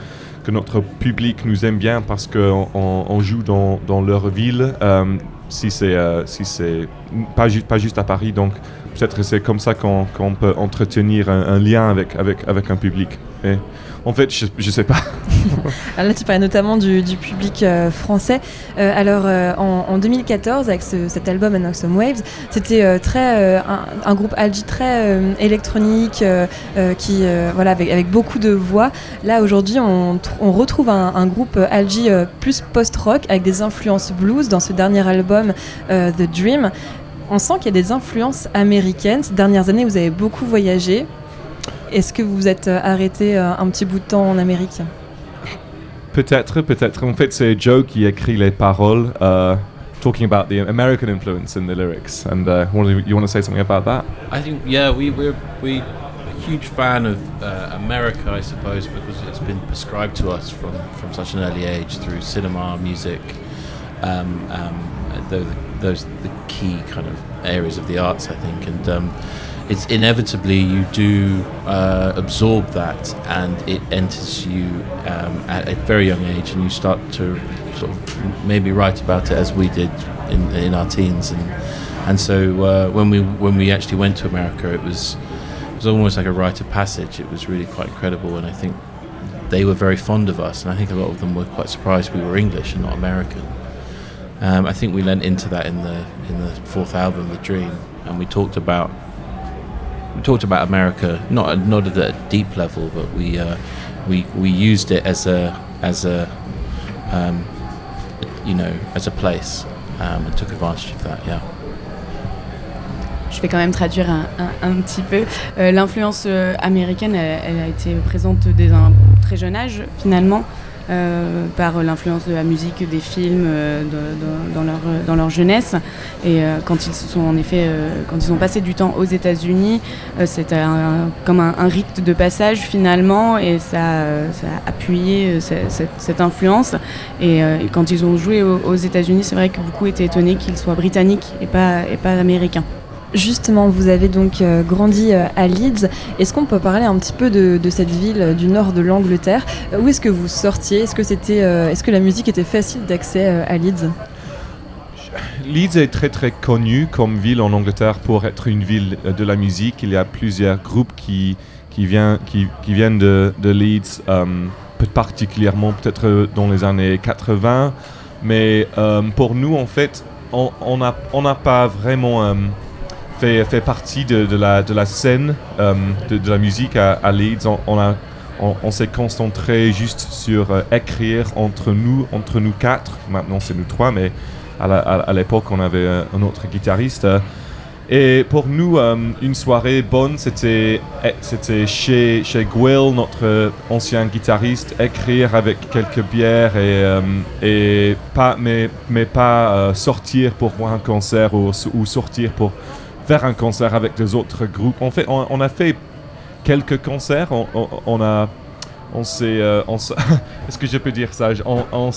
Speaker 6: que notre public nous aime bien, parce qu'on on joue dans, dans, leur ville, euh, si c'est euh, si c'est pas, pas juste à Paris. Donc peut-être c'est comme ça qu'on peut entretenir un, lien avec, avec, avec un public. En fait, je, ne sais pas.
Speaker 1: alors là, tu parlais notamment du, public euh, français. Euh, alors, euh, en, 2014, avec cet album Anoxum Waves, c'était très un, groupe Algie très électronique, qui voilà avec, beaucoup de voix. Là, aujourd'hui, on, retrouve un, groupe Algie plus post-rock avec des influences blues dans ce dernier album The Dream. On sent qu'il y a des influences américaines. Ces dernières années, vous avez beaucoup voyagé. Est-ce que vous vous êtes euh, arrêté euh, un petit bout de temps en Amérique?
Speaker 6: Peut-être, peut-être. En fait, c'est Joe qui écrit les paroles, uh, talking about the American influence in the lyrics. And uh, you want to say something about that?
Speaker 12: I think, yeah, we, we're we a huge fan of uh, America, I suppose, because it's been prescribed to us from, from such an early age through cinema, music, um, um, those, those the key kind of areas of the arts, I think. And um, it's inevitably you do uh, absorb that and it enters you um, at a very young age and you start to sort of maybe write about it as we did in, in our teens. And and so uh, when we when we actually went to America it was it was almost like a rite of passage. It was really quite incredible and I think they were very fond of us and I think a lot of them were quite surprised we were English and not American. Um, I think we lent into that in the in the fourth album The Dream and we talked about we talked about America, not not at a deep level, but we uh, we we used it as a as a um, you know as a place um, and took advantage of that. Yeah.
Speaker 13: Je vais quand même traduire un, un, un petit peu. Euh, L'influence euh, américaine, elle, elle, a été présente dès un très jeune âge, finalement. Euh, par l'influence de la musique, des films euh, dans, leur, dans leur jeunesse. Et euh, quand ils ont passé du temps aux États-Unis, c'était comme un, rite de passage finalement, et ça, a appuyé cette, influence. Et, quand ils ont joué aux, aux États-Unis, c'est vrai que beaucoup étaient étonnés qu'ils soient britanniques et pas américains.
Speaker 1: Justement, vous avez donc euh, grandi euh, à Leeds. Est-ce qu'on peut parler un petit peu de, cette ville euh, du nord de l'Angleterre? Où est-ce que vous sortiez? Est-ce que, la musique était facile d'accès à Leeds?
Speaker 6: Leeds est très très connu comme ville en Angleterre pour être une ville de la musique. Il y a plusieurs groupes qui, viennent de, Leeds, particulièrement peut-être dans les années 80. Mais pour nous, en fait, on n'a pas vraiment fait, fait partie de, la, de la scène de, de, la musique à, Leeds. On, a, on, s'est concentré juste sur écrire entre nous, entre nous quatre. Maintenant, c'est nous trois, mais à l'époque, on avait un autre guitariste. Et pour nous, euh, une soirée bonne, c'était, eh, chez, chez Gwill, notre ancien guitariste, écrire avec quelques bières et, euh, et pas, mais, mais pas euh, sortir pour voir un concert ou, sortir pour faire un concert avec les autres groupes. En fait, on, a fait quelques concerts. On, on, a, on s'est, est-ce que je peux dire ça? On,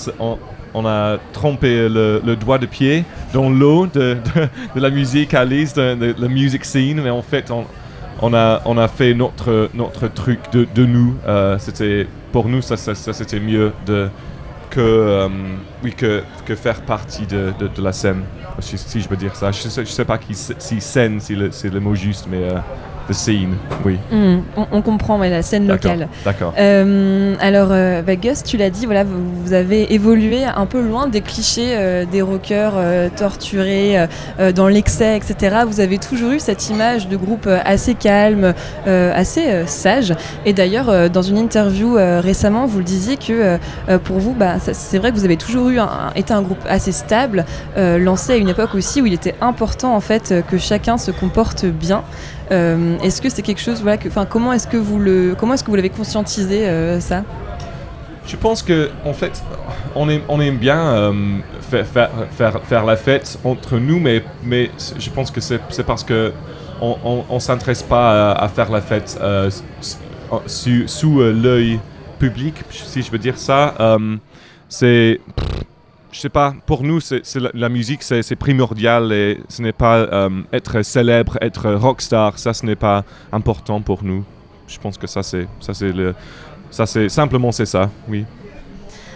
Speaker 6: on a trompé le, doigt de pied dans l'eau de, la musique à l'aise, de, la music scene, mais en fait, on, a, on a fait notre, notre truc de, nous. Euh, c'était, pour nous, ça, ça, c'était mieux de, que, euh, oui, que, que, faire partie de, la scène, si, je peux dire ça. Je ne sais, sais, pas si scène, c'est le, mot juste, mais... Euh, the scene, oui.
Speaker 1: Hmm, on, comprend, mais la scène locale.
Speaker 6: D'accord.
Speaker 1: Euh, alors, euh, bah, Gus, tu l'as dit, voilà, vous, avez évolué un peu loin des clichés euh, des rockers torturés dans l'excès, etc. Vous avez toujours eu cette image de groupe assez calme, assez sage. Et d'ailleurs, dans une interview récemment, vous le disiez que pour vous, bah, c'est vrai que vous avez toujours eu un, été un groupe assez stable, lancé à une époque aussi où il était important en fait que chacun se comporte bien. Euh, est-ce que c'est quelque chose, voilà, que, comment est-ce que vous le, comment est-ce que vous l'avez conscientisé euh, ça?
Speaker 6: Je pense que en fait, on aime, on aime bien euh, faire, faire, faire, la fête entre nous, mais, mais je pense que c'est, parce que on, s'intéresse pas à, faire la fête sous, sous l'œil public, si je veux dire ça. c'est je sais pas, pour nous, c'est, la, musique, c'est, primordial et ce n'est pas euh, être célèbre, être rockstar, ça, ce n'est pas important pour nous. Je pense que ça, c'est, ça, c'est le, ça, c'est simplement c'est ça, oui.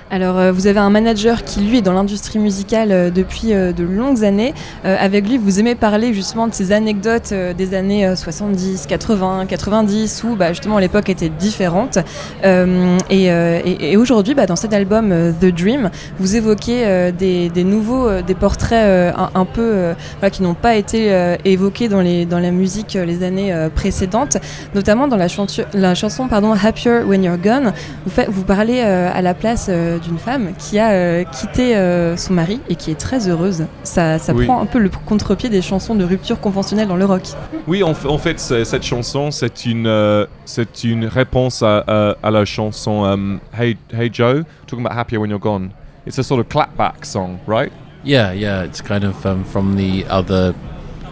Speaker 1: Alors, euh, vous avez un manager qui, lui, est dans l'industrie musicale euh, depuis euh, de longues années. avec lui, vous aimez parler justement de ces anecdotes des années 70, 80, 90, où bah, justement l'époque était différente. et, aujourd'hui, bah, dans cet album The Dream, vous évoquez des, nouveaux, des portraits un, peu qui n'ont pas été évoqués dans, les, dans la musique les années précédentes, notamment dans la, la chanson pardon, Happier When You're Gone. Vous, vous parlez à la place d'une femme qui a euh, quitté euh, son mari et qui est très heureuse. Ça, ça prend un peu le contre-pied des chansons de rupture conventionnelle dans le rock.
Speaker 6: Oui, en, en fait, cette chanson, c'est une, euh, c'est une réponse à, à, la chanson um, hey, hey Joe, talking about Happier When You're Gone. It's a sort of clapback song, right?
Speaker 12: Yeah, yeah. It's kind of um, from the other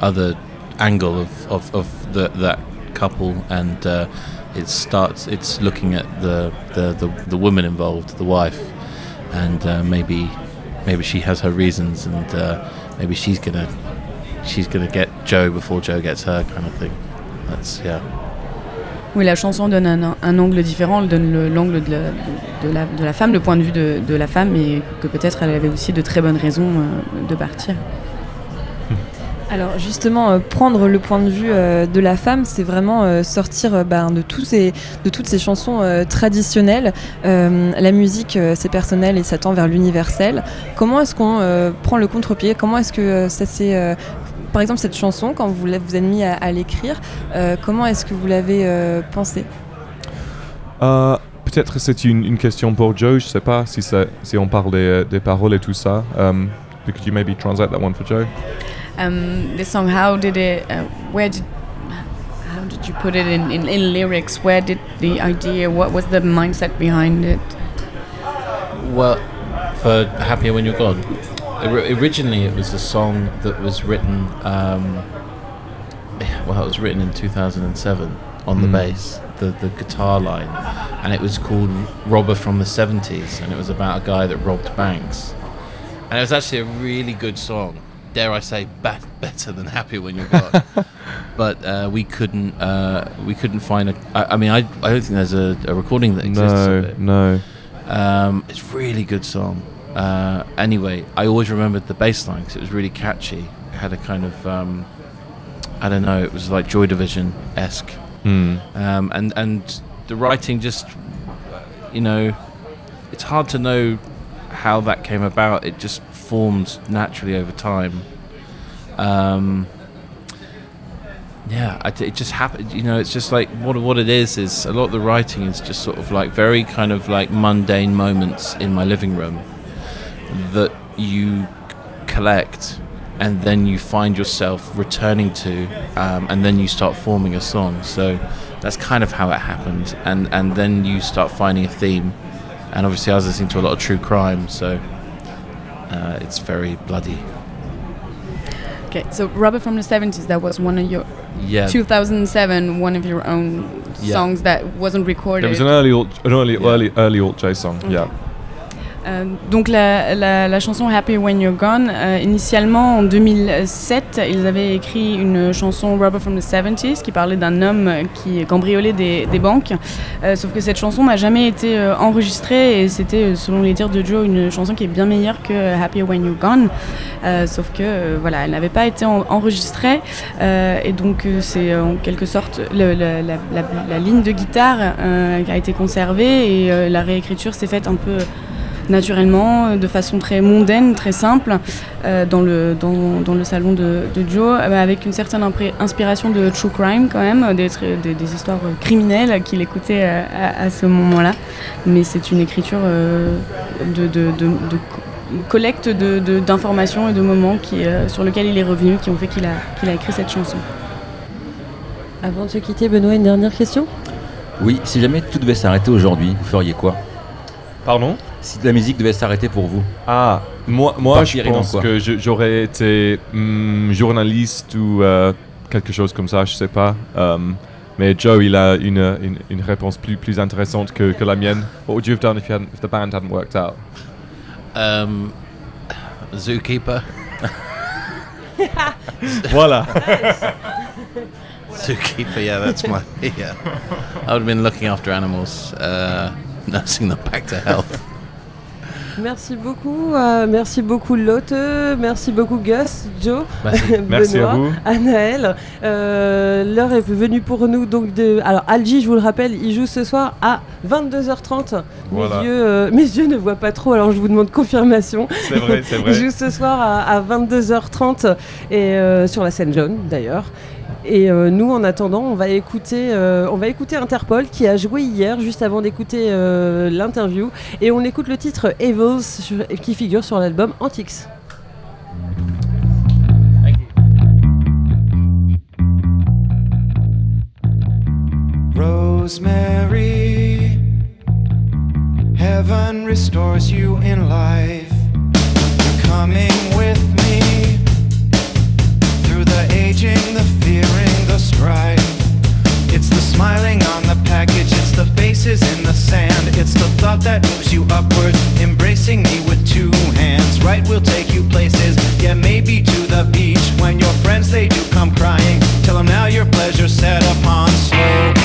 Speaker 12: other angle of, of, of the, that couple and uh, it starts it's looking at the, the, the, the woman involved the wife and uh, maybe maybe she has her reasons, and uh, maybe she's gonna she's gonna get Joe before Joe gets her, kind of thing. That's yeah.
Speaker 13: Oui, la chanson donne un, un angle différent, elle donne l'angle de, de, la, de la femme, le point de vue de, de la femme, et que peut-être elle avait aussi de très bonnes raisons euh, de partir.
Speaker 1: Alors justement, euh, prendre le point de vue euh, de la femme, c'est vraiment euh, sortir ben, de, ces, de toutes ces chansons traditionnelles. la musique, c'est personnel et ça tend vers l'universel. Comment est-ce qu'on prend le contre-pied? Comment est-ce que ça s'est... par exemple, cette chanson, quand vous vous êtes mis à, l'écrire, comment est-ce que vous l'avez pensée?
Speaker 6: Peut-être c'est une, question pour Joe, je ne sais pas si, si on parle des, des paroles et tout ça. Could you maybe translate that one for Joe?
Speaker 13: Um, this song how did it uh, where did how did you put it in, in, in, lyrics where did the idea what was the mindset behind it
Speaker 12: well for happier when you're gone originally it was a song that was written um, well it was written in 2007 on mm. the hmm. bass the, the guitar line and it was called robber from the 70s and it was about a guy that robbed banks and it was actually a really good song dare I say, ba- better than Happy When You're Gone. but uh, we couldn't uh, we couldn't find a. I, I mean, I, I don't think there's a, a recording that exists
Speaker 6: no,
Speaker 12: of it.
Speaker 6: No,
Speaker 12: um, it's really good song. Uh, anyway, I always remembered the bass line because it was really catchy. It had a kind of um, I don't know. It was like Joy Division esque,
Speaker 6: mm.
Speaker 12: um, and and the writing just you know it's hard to know how that came about. It just formed naturally over time. Um, yeah, it just happened. You know, it's just like what what it is is a lot of the writing is just sort of like very kind of like mundane moments in my living room that you collect and then you find yourself returning to, um, and then you start forming a song. So that's kind of how it happened, and and then you start finding a theme. And obviously, I was listening to a lot of true crime, so uh, it's very bloody.
Speaker 13: Okay, so Robert from the 70s, that was one of your
Speaker 12: Yeah.
Speaker 13: 2007, one of your own
Speaker 12: Yeah.
Speaker 13: songs that wasn't recorded.
Speaker 6: It was an early, alt, an early,
Speaker 12: Yeah.
Speaker 6: early, early alt J song.
Speaker 13: Okay.
Speaker 6: Yeah.
Speaker 13: Euh, donc la, la- chanson Happy When You're Gone, euh, initialement en 2007, ils avaient écrit une chanson Robber from the 70s qui parlait d'un homme qui cambriolait des, banques. Euh, sauf que cette chanson n'a jamais été enregistrée et c'était, selon les dires de Joe, une chanson qui est bien meilleure que Happy When You're Gone. Sauf que voilà, elle n'avait pas été en- enregistrée et donc c'est en quelque sorte la, ligne de guitare qui a été conservée et la réécriture s'est faite un peu naturellement, euh, de façon très mondaine, très simple, euh, dans, le, dans, dans le salon de, de Joe, euh, avec une certaine impré- inspiration de true crime quand même, des, des, des histoires criminelles qu'il écoutait à, à ce moment-là. Mais c'est une écriture euh, de, de, de- de co- collecte de- de- d'informations et de moments qui, euh, sur lesquels il est revenu, qui ont fait qu'il a, qu'il a écrit cette chanson.
Speaker 2: Avant de se quitter, Benoît, une dernière question?
Speaker 14: Oui, si jamais tout devait s'arrêter aujourd'hui, vous feriez quoi?
Speaker 6: Pardon?
Speaker 14: Si la musique devait s'arrêter pour vous
Speaker 6: Ah, moi, moi je pense que j'aurais été hmm, journaliste ou euh, quelque chose comme ça, je sais pas. Euh, mais Joe, il a une, une, une réponse plus, plus intéressante que, que la mienne. What would you have done if, you hadn't, if the band hadn't worked out?
Speaker 12: Um, Zookeeper.
Speaker 6: Voilà.
Speaker 12: Zookeeper, yeah, that's my. Yeah. I would have been looking after animals, uh, nursing them back to health.
Speaker 2: Merci beaucoup, euh, merci beaucoup Lotte, merci beaucoup Gus, Joe,
Speaker 12: Merci.
Speaker 6: Merci à
Speaker 2: Benoît,
Speaker 6: vous.
Speaker 2: Anaël. Euh, L'heure est venue pour nous donc de. Alors Algie, je vous le rappelle, il joue ce soir à 22h30.
Speaker 6: Voilà.
Speaker 2: Mes, yeux, euh, mes yeux ne voient pas trop, alors je vous demande confirmation.
Speaker 6: C'est vrai, c'est vrai.
Speaker 2: Il joue ce soir à, à 22h30 et sur la scène jaune d'ailleurs. Et euh, nous, en attendant, on va écouter, euh, on va écouter Interpol qui a joué hier, juste avant d'écouter euh, l'interview, et on écoute le titre Evils qui figure sur l'album Antiques.
Speaker 15: Rosemary, heaven restores you in life. You're coming with the fearing, the strife. It's the smiling on the package, it's the faces in the sand. It's the thought that moves you upward, embracing me with two hands. Right, we'll take you places, yeah, maybe to the beach. When your friends they do come crying, tell them now your pleasure set upon slow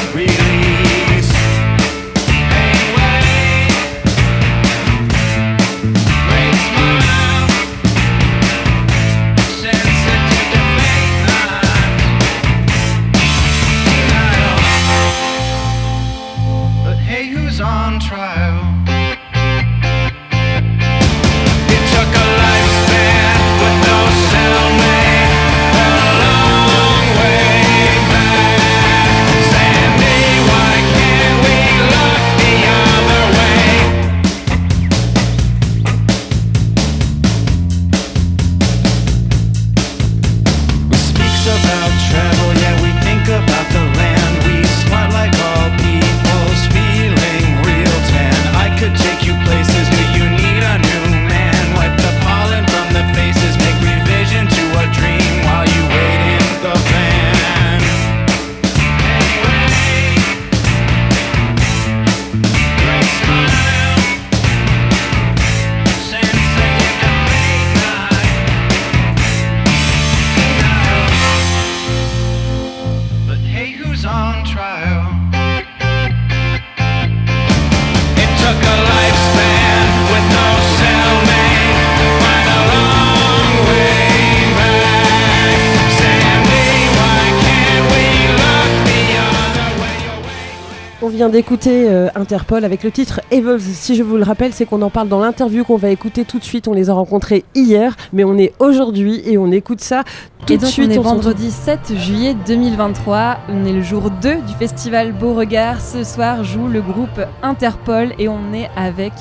Speaker 2: vient d'écouter euh, Interpol avec le titre Evils. Si je vous le rappelle, c'est qu'on en parle dans l'interview qu'on va écouter tout de suite. On les a rencontrés hier, mais on est aujourd'hui et on écoute ça tout
Speaker 1: et
Speaker 2: de
Speaker 1: donc
Speaker 2: suite.
Speaker 1: on est
Speaker 2: On
Speaker 1: vendredi 7 juillet 2023. On est le jour 2 du festival Beauregard. Ce soir joue le groupe Interpol et on est avec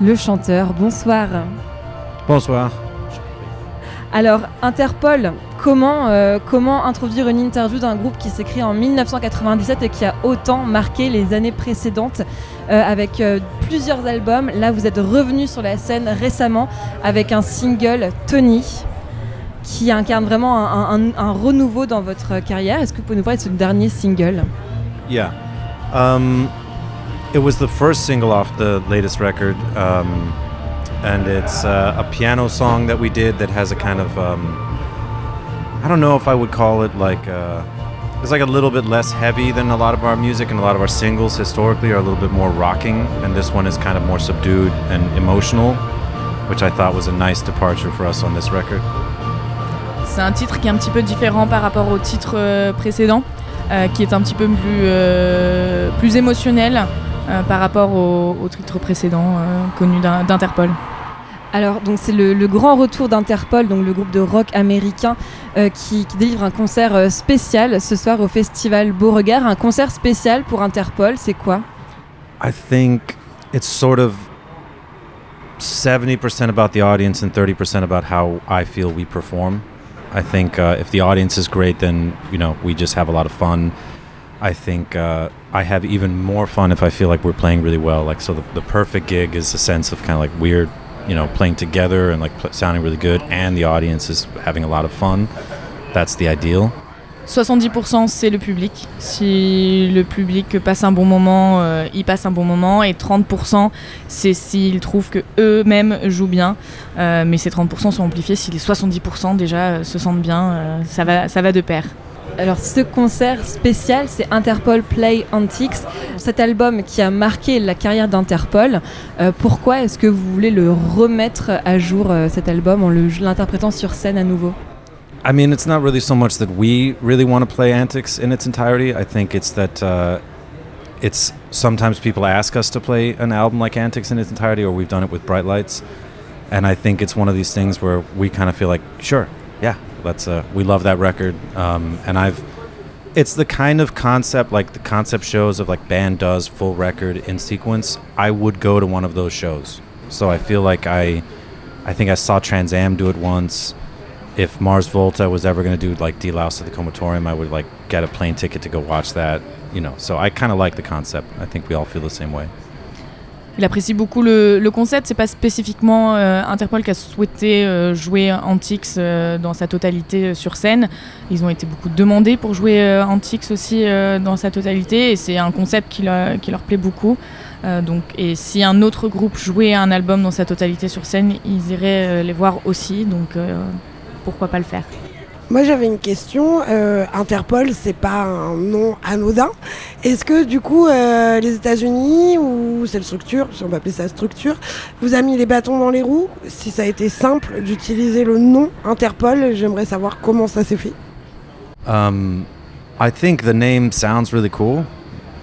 Speaker 1: le chanteur. Bonsoir.
Speaker 16: Bonsoir.
Speaker 1: Alors, Interpol, comment, euh, comment introduire une interview d'un groupe qui s'est créé en 1997 et qui a autant marqué les années précédentes euh, avec euh, plusieurs albums? Là, vous êtes revenu sur la scène récemment avec un single, Tony, qui incarne vraiment un renouveau dans votre carrière. Est-ce que vous pouvez nous parler de ce dernier single?
Speaker 16: Yeah. Um, it was the first single off the latest record, um, and it's uh, a piano song that we did that has a kind of um, I don't know if I would call it like uh, it's like a little bit less heavy than a lot of our music, and a lot of our singles historically are a little bit more rocking, and this one is kind of more subdued and emotional, which I thought was a nice departure for us on this record.
Speaker 13: C'est un titre qui est un petit peu différent par rapport au titre euh, précédent, euh, qui est un petit peu plus, euh, plus émotionnel euh, par rapport au, au titre précédent connu d'In- d'Interpol.
Speaker 1: Alors, donc c'est le, grand retour d'Interpol, donc le groupe de rock américain euh, qui, qui délivre un concert euh, spécial ce soir au festival Beauregard. Un concert spécial pour Interpol, c'est quoi?
Speaker 16: I think it's sort of 70% about the audience and 30% about how I feel we perform. I think uh, if the audience is great, then you know we just have a lot of fun. I think uh, I have even more fun if I feel like we're playing really well. Like so, the, the perfect gig is a sense of kind of like weird, you know, playing together and sounding really good, and the audience is having a lot of fun. That's the ideal.
Speaker 13: 70% c'est le public. Si le public passe un bon moment, euh, il passe un bon moment. Et 30% c'est s'ils trouvent que eux-mêmes jouent bien. Euh, mais ces 30% sont amplifiés si les 70% déjà euh, se sentent bien. euh, ça, ça va de pair.
Speaker 1: Alors ce concert spécial, c'est Interpol Play Antiques, cet album qui a marqué la carrière d'Interpol. Euh, pourquoi est-ce que vous voulez le remettre à jour, euh, cet album, en l'interprétant sur scène à nouveau?
Speaker 16: I mean, it's not really so much that we really want to play Antics in its entirety. I think it's that uh, it's sometimes people ask us to play an album like Antics in its entirety, or we've done it with Bright Lights. And I think it's one of these things where we kind of feel like, sure, yeah, let's. Uh, we love that record, um, and I've. It's the kind of concept, like the concept shows of like band does full record in sequence. I would go to one of those shows. So I feel like I, I think I saw Trans Am do it once if Mars Volta was ever going to do like D-Louse at the Comatorium, I would like get a plane ticket to go watch that. You know, so I kind of like the concept. I think we all feel the same way.
Speaker 13: Il apprécie beaucoup le, le concept. C'est pas spécifiquement euh, Interpol qui a souhaité euh, jouer Antiques euh, dans sa totalité sur scène. Ils ont été beaucoup demandés pour jouer Antiques aussi dans sa totalité. Et c'est un concept qui, leur- qui leur plaît beaucoup. Donc, et si un autre groupe jouait un album dans sa totalité sur scène, ils iraient les voir aussi. Donc pourquoi pas le faire
Speaker 4: Moi j'avais une question. Euh, Interpol, c'est pas un nom anodin. Est-ce que du coup euh, les États-Unis ou cette structure, si on peut appeler ça structure, vous a mis les bâtons dans les roues? Si ça a été simple d'utiliser le nom Interpol, j'aimerais savoir comment ça s'est fait.
Speaker 16: Um, I think the name sounds really cool.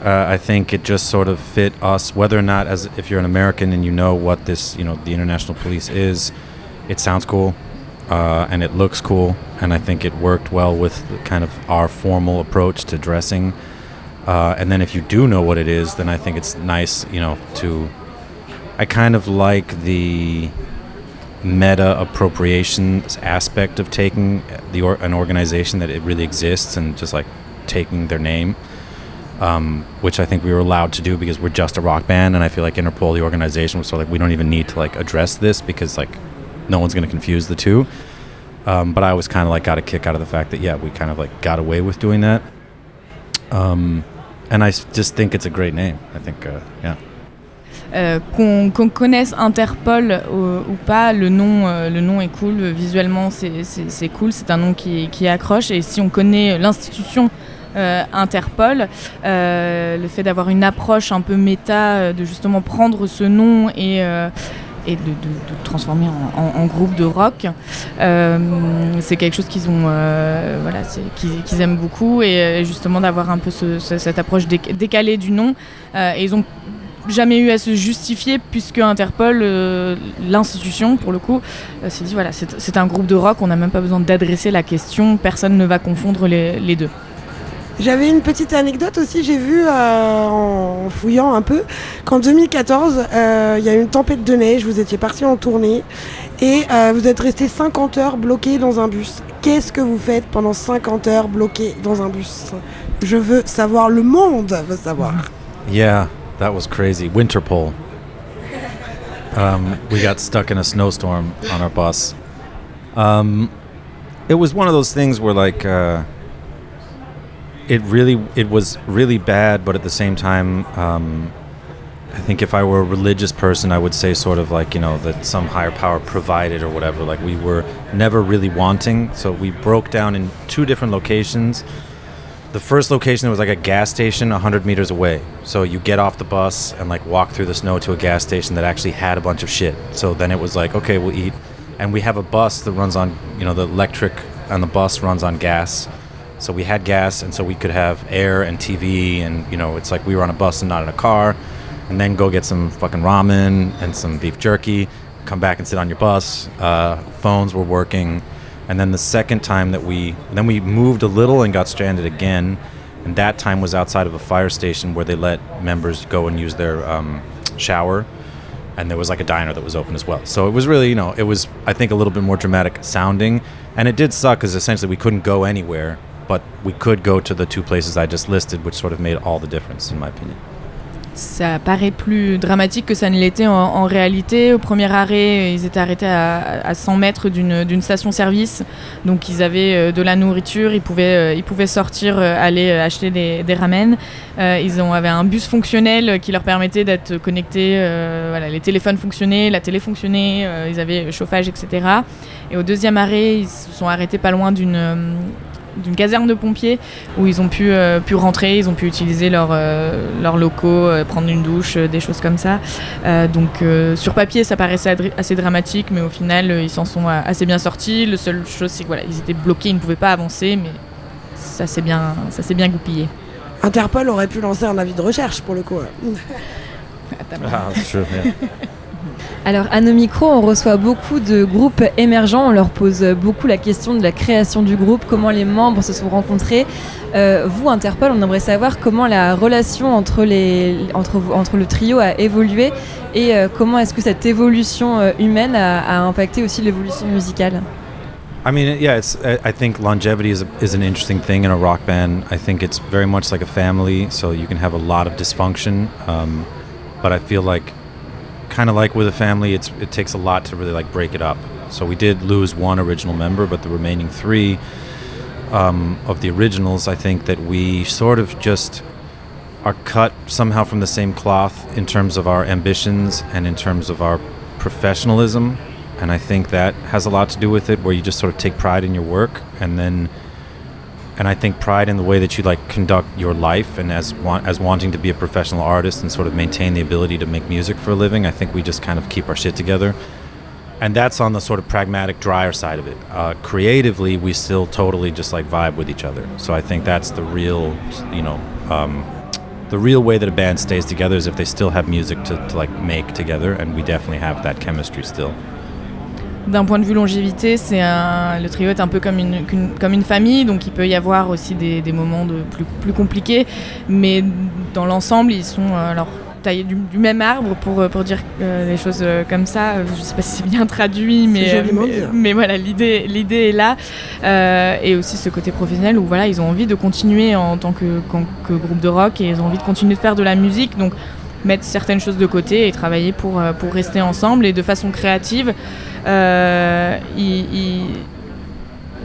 Speaker 16: Uh, I think it just sort of fit us, whether or not, as if you're an American and you know what this, you know, the international police is, it sounds cool, uh, and it looks cool, and I think it worked well with kind of our formal approach to dressing. Uh, and then if you do know what it is, then I think it's nice, you know, to. I kind of like the meta appropriation aspect of taking the or, an organization that it really exists and just like taking their name, um, which I think we were allowed to do because we're just a rock band, and I feel like Interpol, the organization, was sort of like we don't even need to like address this because like no one's going to confuse the two. Um, but I was kind of like got a kick out of the fact that yeah, we kind of like got away with doing that. Um, and I just think it's a great name. I think uh, yeah.
Speaker 13: Euh, qu'on qu'on connaisse Interpol euh, ou pas, le nom, euh, le nom est cool, visuellement c'est- cool, c'est un nom qui, qui accroche et si on connaît l'institution euh, Interpol, euh, le fait d'avoir une approche un peu méta, de justement prendre ce nom et, et de, transformer en, groupe de rock. c'est quelque chose qu'ils ont, voilà, qu'ils aiment beaucoup et justement d'avoir un peu cette approche décalée du nom. et ils ont jamais eu à se justifier puisque Interpol, euh, l'institution pour le coup, euh, s'est dit voilà, c'est un groupe de rock, on n'a même pas besoin d'adresser la question, personne ne va confondre les, deux.
Speaker 4: J'avais une petite anecdote aussi, j'ai vu euh, en fouillant un peu qu'en 2014, il y a eu une tempête de neige, vous étiez parti en tournée et vous êtes resté 50 heures bloqué dans un bus. Qu'est-ce que vous faites pendant 50 heures bloqué dans un bus? Je veux savoir, le monde veut savoir.
Speaker 16: Yeah. That was crazy. Winter pole. Um, we got stuck in a snowstorm on our bus. Um, it was one of those things where like uh, it really it was really bad, but at the same time, um, I think if I were a religious person, I would say sort of like you know that some higher power provided or whatever. Like we were never really wanting, so we broke down in two different locations the first location was like a gas station 100 meters away. So you get off the bus and like walk through the snow to a gas station that actually had a bunch of shit. So then it was like, okay, we'll eat. And we have a bus that runs on, you know, the electric on the bus runs on gas. So we had gas, and so we could have air and TV, and you know, it's like we were on a bus and not in a car. And then go get some fucking ramen and some beef jerky, come back and sit on your bus. Uh, phones were working. And then the second time that we then we moved a little and got stranded again. And that time was outside of a fire station where they let members go and use their um, shower. And there was like a diner that was open as well. So it was really you know it was i think a little bit more dramatic sounding. And it did suck because essentially we couldn't go anywhere but we could go to the two places i just listed which sort of made all the difference in my opinion
Speaker 13: ça paraît plus dramatique que ça ne l'était en, réalité. Au premier arrêt, ils étaient arrêtés à, 100 mètres d'une station-service. Donc ils avaient euh, de la nourriture, ils pouvaient, euh, ils pouvaient sortir, euh, aller acheter des, des ramen. ils ont, avaient un bus fonctionnel qui leur permettait d'être connectés. voilà, les téléphones fonctionnaient, la télé fonctionnait, ils avaient chauffage, etc. Et au deuxième arrêt, ils se sont arrêtés pas loin d'une d'une caserne de pompiers où ils ont pu, euh, pu rentrer, ils ont pu utiliser leurs euh, locaux, euh, prendre une douche, des choses comme ça. donc sur papier ça paraissait assez dramatique mais au final ils s'en sont assez bien sortis. Le seul chose c'est qu'ils voilà, ils étaient bloqués, ils ne pouvaient pas avancer mais ça s'est bien, ça bien goupillé.
Speaker 4: Interpol aurait pu lancer un avis de recherche pour le coup.
Speaker 16: ah,
Speaker 1: alors à nos micros, on reçoit beaucoup de groupes émergents, on leur pose beaucoup la question de la création du groupe, comment les membres se sont rencontrés. Euh, vous, Interpol, on aimerait savoir comment la relation entre, les, entre, entre le trio a évolué et euh, comment est-ce que cette évolution euh, humaine a, impacté aussi l'évolution musicale.
Speaker 16: I mean, yeah, it's, I think longevity is, a, is an interesting thing in a rock band. I think it's very much like a family, so you can have a lot of dysfunction. Um, but I feel like kind of like with a family, it's it takes a lot to really like break it up. So we did lose one original member, but the remaining three um, of the originals, I think that we sort of just are cut somehow from the same cloth in terms of our ambitions and in terms of our professionalism. And I think that has a lot to do with it, where you just sort of take pride in your work and then and I think pride in the way that you like conduct your life and as wa- as wanting to be a professional artist and sort of maintain the ability to make music for a living. I think we just kind of keep our shit together, and that's on the sort of pragmatic, drier side of it. Uh, creatively, we still totally just like vibe with each other. So I think that's the real, you know. Um, the real way that a band stays together is if they still have music to, to like make together, and we definitely have that chemistry still.
Speaker 13: D'un point de vue longévité, c'est un, le trio est un peu comme une, comme une famille, donc il peut y avoir aussi des, des moments de plus, plus, compliqués, mais dans l'ensemble, ils sont euh, alors taillés du, même arbre pour, pour dire euh, des choses euh, comme ça. Je ne sais pas si c'est bien traduit, mais, mais, voilà, l'idée, l'idée est là. et aussi ce côté professionnel où voilà, ils ont envie de continuer en tant que, que, groupe de rock et ils ont envie de continuer de faire de la musique. Donc mettre certaines choses de côté et travailler pour, pour rester ensemble et de façon créative. Euh,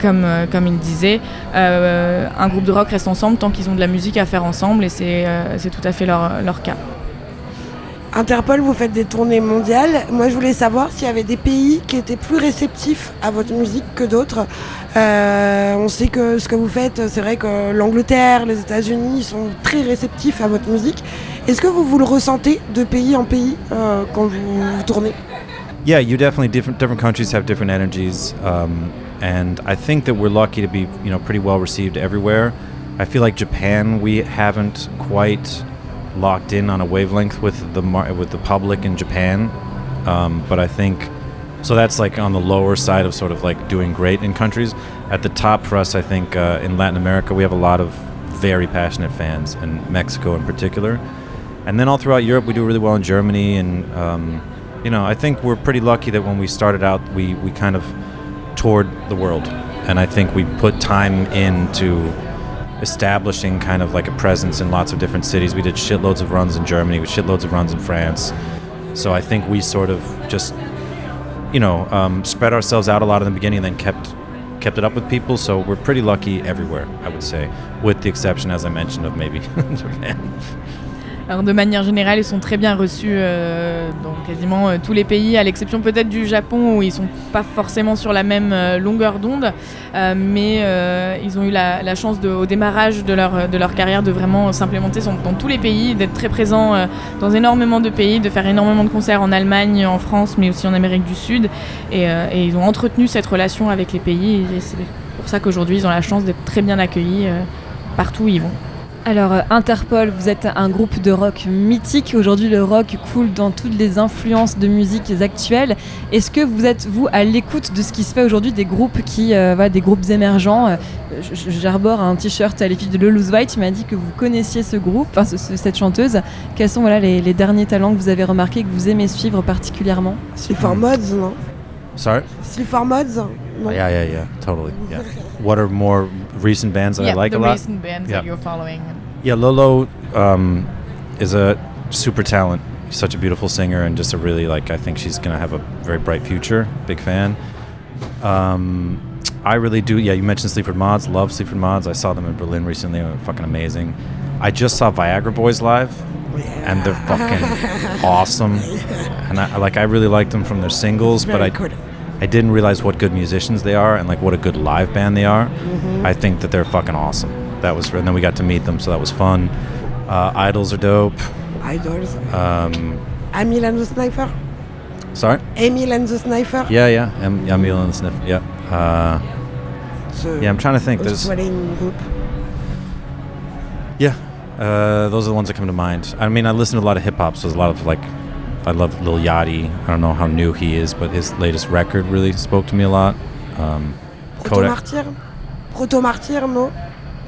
Speaker 13: comme, euh, comme il disait, euh, un groupe de rock reste ensemble tant qu'ils ont de la musique à faire ensemble et c'est tout à fait leur, leur cas.
Speaker 4: Interpol, vous faites des tournées mondiales. Moi, je voulais savoir s'il y avait des pays qui étaient plus réceptifs à votre musique que d'autres. on sait que ce que vous faites, c'est vrai que l'Angleterre, les États-Unis sont très réceptifs à votre musique. Est-ce que vous vous le ressentez de pays en pays quand vous tournez?
Speaker 16: Yeah, you definitely different different countries have different energies, um, and I think that we're lucky to be you know pretty well received everywhere. I feel like Japan we haven't quite locked in on a wavelength with the mar- with the public in Japan, um, but I think so that's like on the lower side of sort of like doing great in countries. At the top for us, I think uh, in Latin America we have a lot of very passionate fans, and Mexico in particular, and then all throughout Europe we do really well in Germany and. Um, you know, I think we're pretty lucky that when we started out, we, we kind of toured the world. And I think we put time into establishing kind of like a presence in lots of different cities. We did shitloads of runs in Germany, with shitloads of runs in France. So I think we sort of just, you know, um, spread ourselves out a lot in the beginning and then kept kept it up with people. So we're pretty lucky everywhere, I would say, with the exception, as I mentioned, of maybe Japan.
Speaker 13: Alors de manière générale, ils sont très bien reçus euh, dans quasiment euh, tous les pays, à l'exception peut-être du Japon où ils sont pas forcément sur la même euh, longueur d'onde, mais ils ont eu la, chance au démarrage de leur, de leur carrière de vraiment s'implémenter dans tous les pays, d'être très présents dans énormément de pays, de faire énormément de concerts en Allemagne, en France, mais aussi en Amérique du Sud, et, ils ont entretenu cette relation avec les pays, c'est pour ça qu'aujourd'hui ils ont la chance d'être très bien accueillis partout où ils vont.
Speaker 1: Alors euh, Interpol, vous êtes un groupe de rock mythique. Aujourd'hui, le rock coule dans toutes les influences de musique actuelles. Est-ce que vous êtes vous à l'écoute de ce qui se fait aujourd'hui des groupes qui, euh, voilà, des groupes émergents Euh, J'arbore un t-shirt à l'effigie de Lolo's White. Il m'a dit que vous connaissiez ce groupe, enfin ce- ce- cette chanteuse. Quels sont voilà les, les derniers talents que vous avez remarqués que vous aimez suivre particulièrement?
Speaker 4: Sleep for Mods, non?
Speaker 16: Sorry?
Speaker 4: Sleep for Mods
Speaker 16: Yeah, yeah, yeah, totally. Yeah. What are more recent bands that I like a lot?
Speaker 13: recent bands
Speaker 16: Yeah.
Speaker 13: that you're following.
Speaker 16: Yeah, Lolo um, is a super talent. She's such a beautiful singer and just a really like. I think she's gonna have a very bright future. Big fan. Um, I really do. Yeah, you mentioned Sleaford Mods. Love Sleaford Mods. I saw them in Berlin recently. They were fucking amazing. I just saw Viagra Boys live, and they're fucking awesome. And I like. I really like them from their singles, but I.
Speaker 4: good.
Speaker 16: I didn't realize what good musicians they are and like what a good live band they are.
Speaker 4: Mhm.
Speaker 16: I think that they're fucking awesome. That was, and then we got to meet them, so that was fun. Uh, Idols are dope.
Speaker 4: Idols.
Speaker 16: Um,
Speaker 4: Emil and the Sniper
Speaker 16: sorry.
Speaker 4: Emil and the Sniper
Speaker 16: Yeah, yeah. Em- Emil and the Sniff. Yeah. Uh,
Speaker 4: The
Speaker 16: yeah, I'm trying to think. There's
Speaker 4: group.
Speaker 16: yeah. Uh, those are the ones that come to mind. I mean, I listen to a lot of hip hop, so there's a lot of like. I love Lil Yachty. I don't know how new he is, but his latest record really spoke to me a lot. Um,
Speaker 4: Proto. Martyr? Proto Martyr, no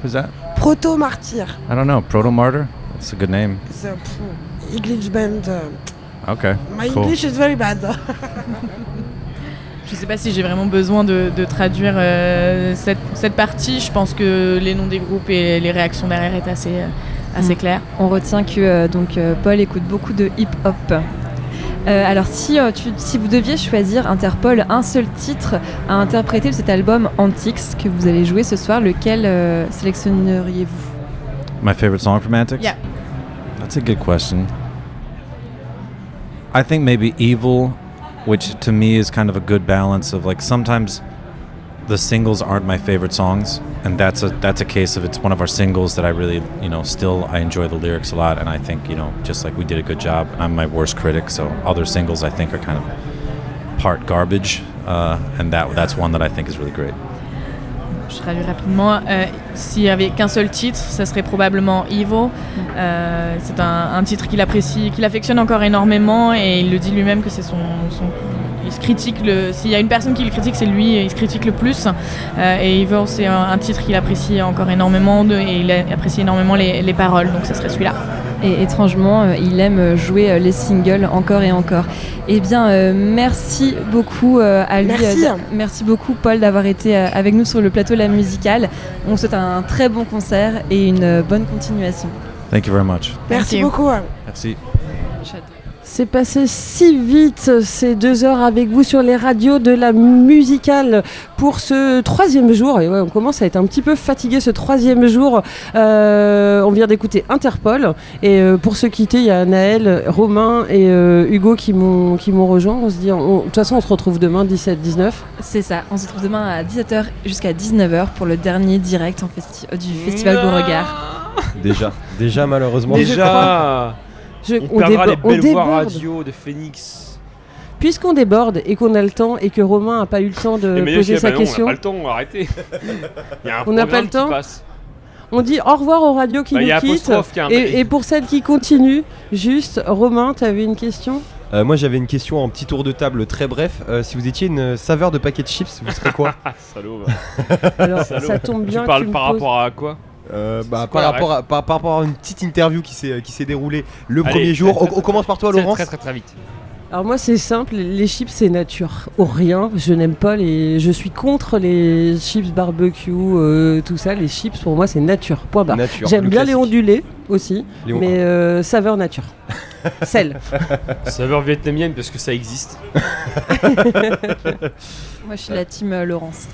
Speaker 16: Who's that?
Speaker 4: Proto Martyr.
Speaker 16: I don't know. Proto Martyr? That's a good name.
Speaker 4: It's a English band. uh,
Speaker 16: Okay.
Speaker 4: my
Speaker 16: cool.
Speaker 4: English is very bad.
Speaker 13: Je sais pas si j'ai vraiment besoin de, de traduire euh, cette, cette partie. Je pense que les noms des groupes et les réactions derrière est assez, euh, assez
Speaker 1: Mm.
Speaker 13: clair.
Speaker 1: On retient que euh, donc euh, Paul écoute beaucoup de hip-hop. Euh, alors si, euh, tu- si vous deviez choisir Interpol un seul titre à interpréter de cet album Antiques que vous allez jouer ce soir, lequel euh, sélectionneriez-vous?
Speaker 16: My favorite song from Antics?
Speaker 13: Yeah.
Speaker 16: That's a good question. I think maybe Evil, which to me is kind of a good balance of like sometimes the singles aren't my favorite songs, and that's a that's a case of it's one of our singles that I really you know still I enjoy the lyrics a lot, and I think you know just like we did a good job. I'm my worst critic, so other singles I think are kind of part garbage, uh, and that that's one that I think is really great.
Speaker 13: Je traduis rapidement. Euh, S'il y avait qu'un seul titre, ça serait probablement Evil. Euh, c'est un, un titre qu'il apprécie, qu'il affectionne encore énormément et il le dit lui-même que c'est son, son- Il se critique le. S'il y a une personne qui le critique, c'est lui. Il se critique le plus. Euh, et Evil, c'est un, un titre qu'il apprécie encore énormément de- et il a- apprécie énormément les, les paroles. Donc ça serait celui-là.
Speaker 1: Et étrangement, euh, il aime jouer euh, les singles encore et encore. Eh bien, euh, merci beaucoup euh, à lui.
Speaker 4: Merci.
Speaker 1: merci beaucoup, Paul, d'avoir été euh, avec nous sur le plateau La Musicale. On vous souhaite un très bon concert et une euh, bonne continuation.
Speaker 16: Thank you very much.
Speaker 4: Merci beaucoup.
Speaker 16: Merci.
Speaker 2: C'est passé si vite ces deux heures avec vous sur les radios de la musicale pour ce troisième jour. Et ouais, on commence à être un petit peu fatigué ce troisième jour. Euh, on vient d'écouter Interpol. Et euh, pour se quitter, il y a Naël, Romain et euh, Hugo qui m'ont qui m'ont rejoint. On se dit, on- de toute façon, on se retrouve demain 17-19.
Speaker 1: C'est ça, on se retrouve demain à 17h jusqu'à 19h pour le dernier direct en festi- du Festival Beauregard.
Speaker 17: Déjà, déjà malheureusement. Déjà
Speaker 2: Je-
Speaker 17: On,
Speaker 2: on
Speaker 17: perdra les
Speaker 2: on
Speaker 17: belles voix
Speaker 2: déborde.
Speaker 17: radio de Phoenix.
Speaker 2: Puisqu'on déborde et qu'on a le temps et que Romain n'a pas eu le temps de
Speaker 17: Et
Speaker 2: poser sa
Speaker 17: bah non,
Speaker 2: question,
Speaker 17: On n'a pas le temps, arrêtez. Il y a un
Speaker 2: On n'a pas le temps on dit au revoir aux radios qui
Speaker 17: Bah,
Speaker 2: nous quittent.
Speaker 17: qui
Speaker 2: Et, et pour celles qui continuent, juste, Romain, tu avais une question?
Speaker 18: Euh, moi j'avais une question en petit tour de table très bref. Euh, si vous étiez une saveur de paquet de chips, vous serez quoi?
Speaker 17: Salaud.
Speaker 2: Alors,
Speaker 17: Salaud.
Speaker 2: ça tombe bien
Speaker 17: Tu
Speaker 2: que
Speaker 17: parles
Speaker 2: tu
Speaker 17: par
Speaker 2: poses-
Speaker 17: rapport à quoi?
Speaker 18: Euh, bah,
Speaker 17: C'est
Speaker 18: par, rapport à, par, par rapport à une petite interview qui s'est qui s'est déroulée le
Speaker 17: Allez,
Speaker 18: premier jour.
Speaker 17: très,
Speaker 18: on, on commence par toi, Laurence.
Speaker 17: Très très très vite.
Speaker 2: Alors moi c'est simple, les chips c'est nature, ou rien. Je n'aime pas les, je suis contre les chips barbecue, euh, tout ça. Les chips pour moi c'est nature. Point barre. J'aime bien les ondulés aussi, mais euh, saveur nature. Sel.
Speaker 17: Saveur vietnamienne parce que ça existe.
Speaker 1: Moi, je suis la team Laurence.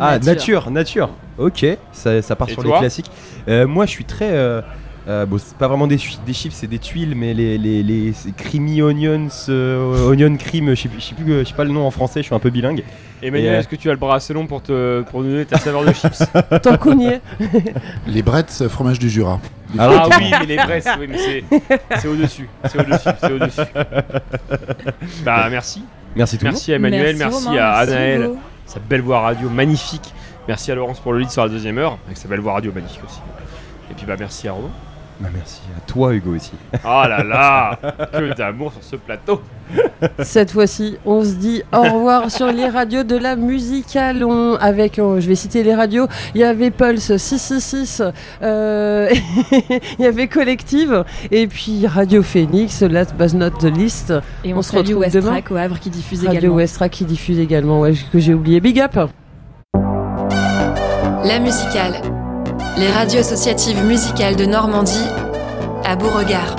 Speaker 18: Ah, nature, nature. Ok, ça, ça part
Speaker 17: Et
Speaker 18: sur les classiques. Euh, moi, je suis très. euh, euh, bon, c'est pas vraiment des, des chips, c'est des tuiles, mais les, les, les creamy onions, euh, onion cream, je sais, plus- je sais plus, je sais pas le nom en français, je suis un peu bilingue.
Speaker 17: Emmanuel,
Speaker 18: euh,
Speaker 17: est-ce que tu as le bras assez long pour, te, pour nous donner ta saveur de chips
Speaker 2: Tant qu'on y est.
Speaker 19: Les Bretts, fromage du Jura.
Speaker 17: Ah oui, mais les Bresse, oui, mais c'est, c'est au-dessus. C'est au-dessus, c'est au-dessus. Bah merci.
Speaker 18: Merci tout le
Speaker 17: Merci à Emmanuel,
Speaker 1: Merci
Speaker 17: merci,
Speaker 1: Romain,
Speaker 17: à Anaël. Sa belle voix radio magnifique. Merci à Laurence pour le lead sur la deuxième heure, avec sa belle voix radio magnifique aussi. Et puis bah merci à Romain.
Speaker 18: Bah, merci à toi, Hugo aussi.
Speaker 17: Oh là là Que d'amour sur ce plateau
Speaker 2: Cette fois-ci, on se dit au revoir sur les radios de la musicalon. Avec, euh, je vais citer les radios, il y avait Pulse 666, euh, il y avait Collective, et puis Radio Phoenix, last but not the least.
Speaker 1: Et on,
Speaker 2: se
Speaker 1: se
Speaker 2: retrouve demain.
Speaker 1: Westrack au Havre qui diffuse
Speaker 2: Radio
Speaker 1: également.
Speaker 2: Westra qui diffuse également, ouais, que j'ai oublié. Big up
Speaker 20: La musicale. Les radios associatives musicales de Normandie à Beauregard.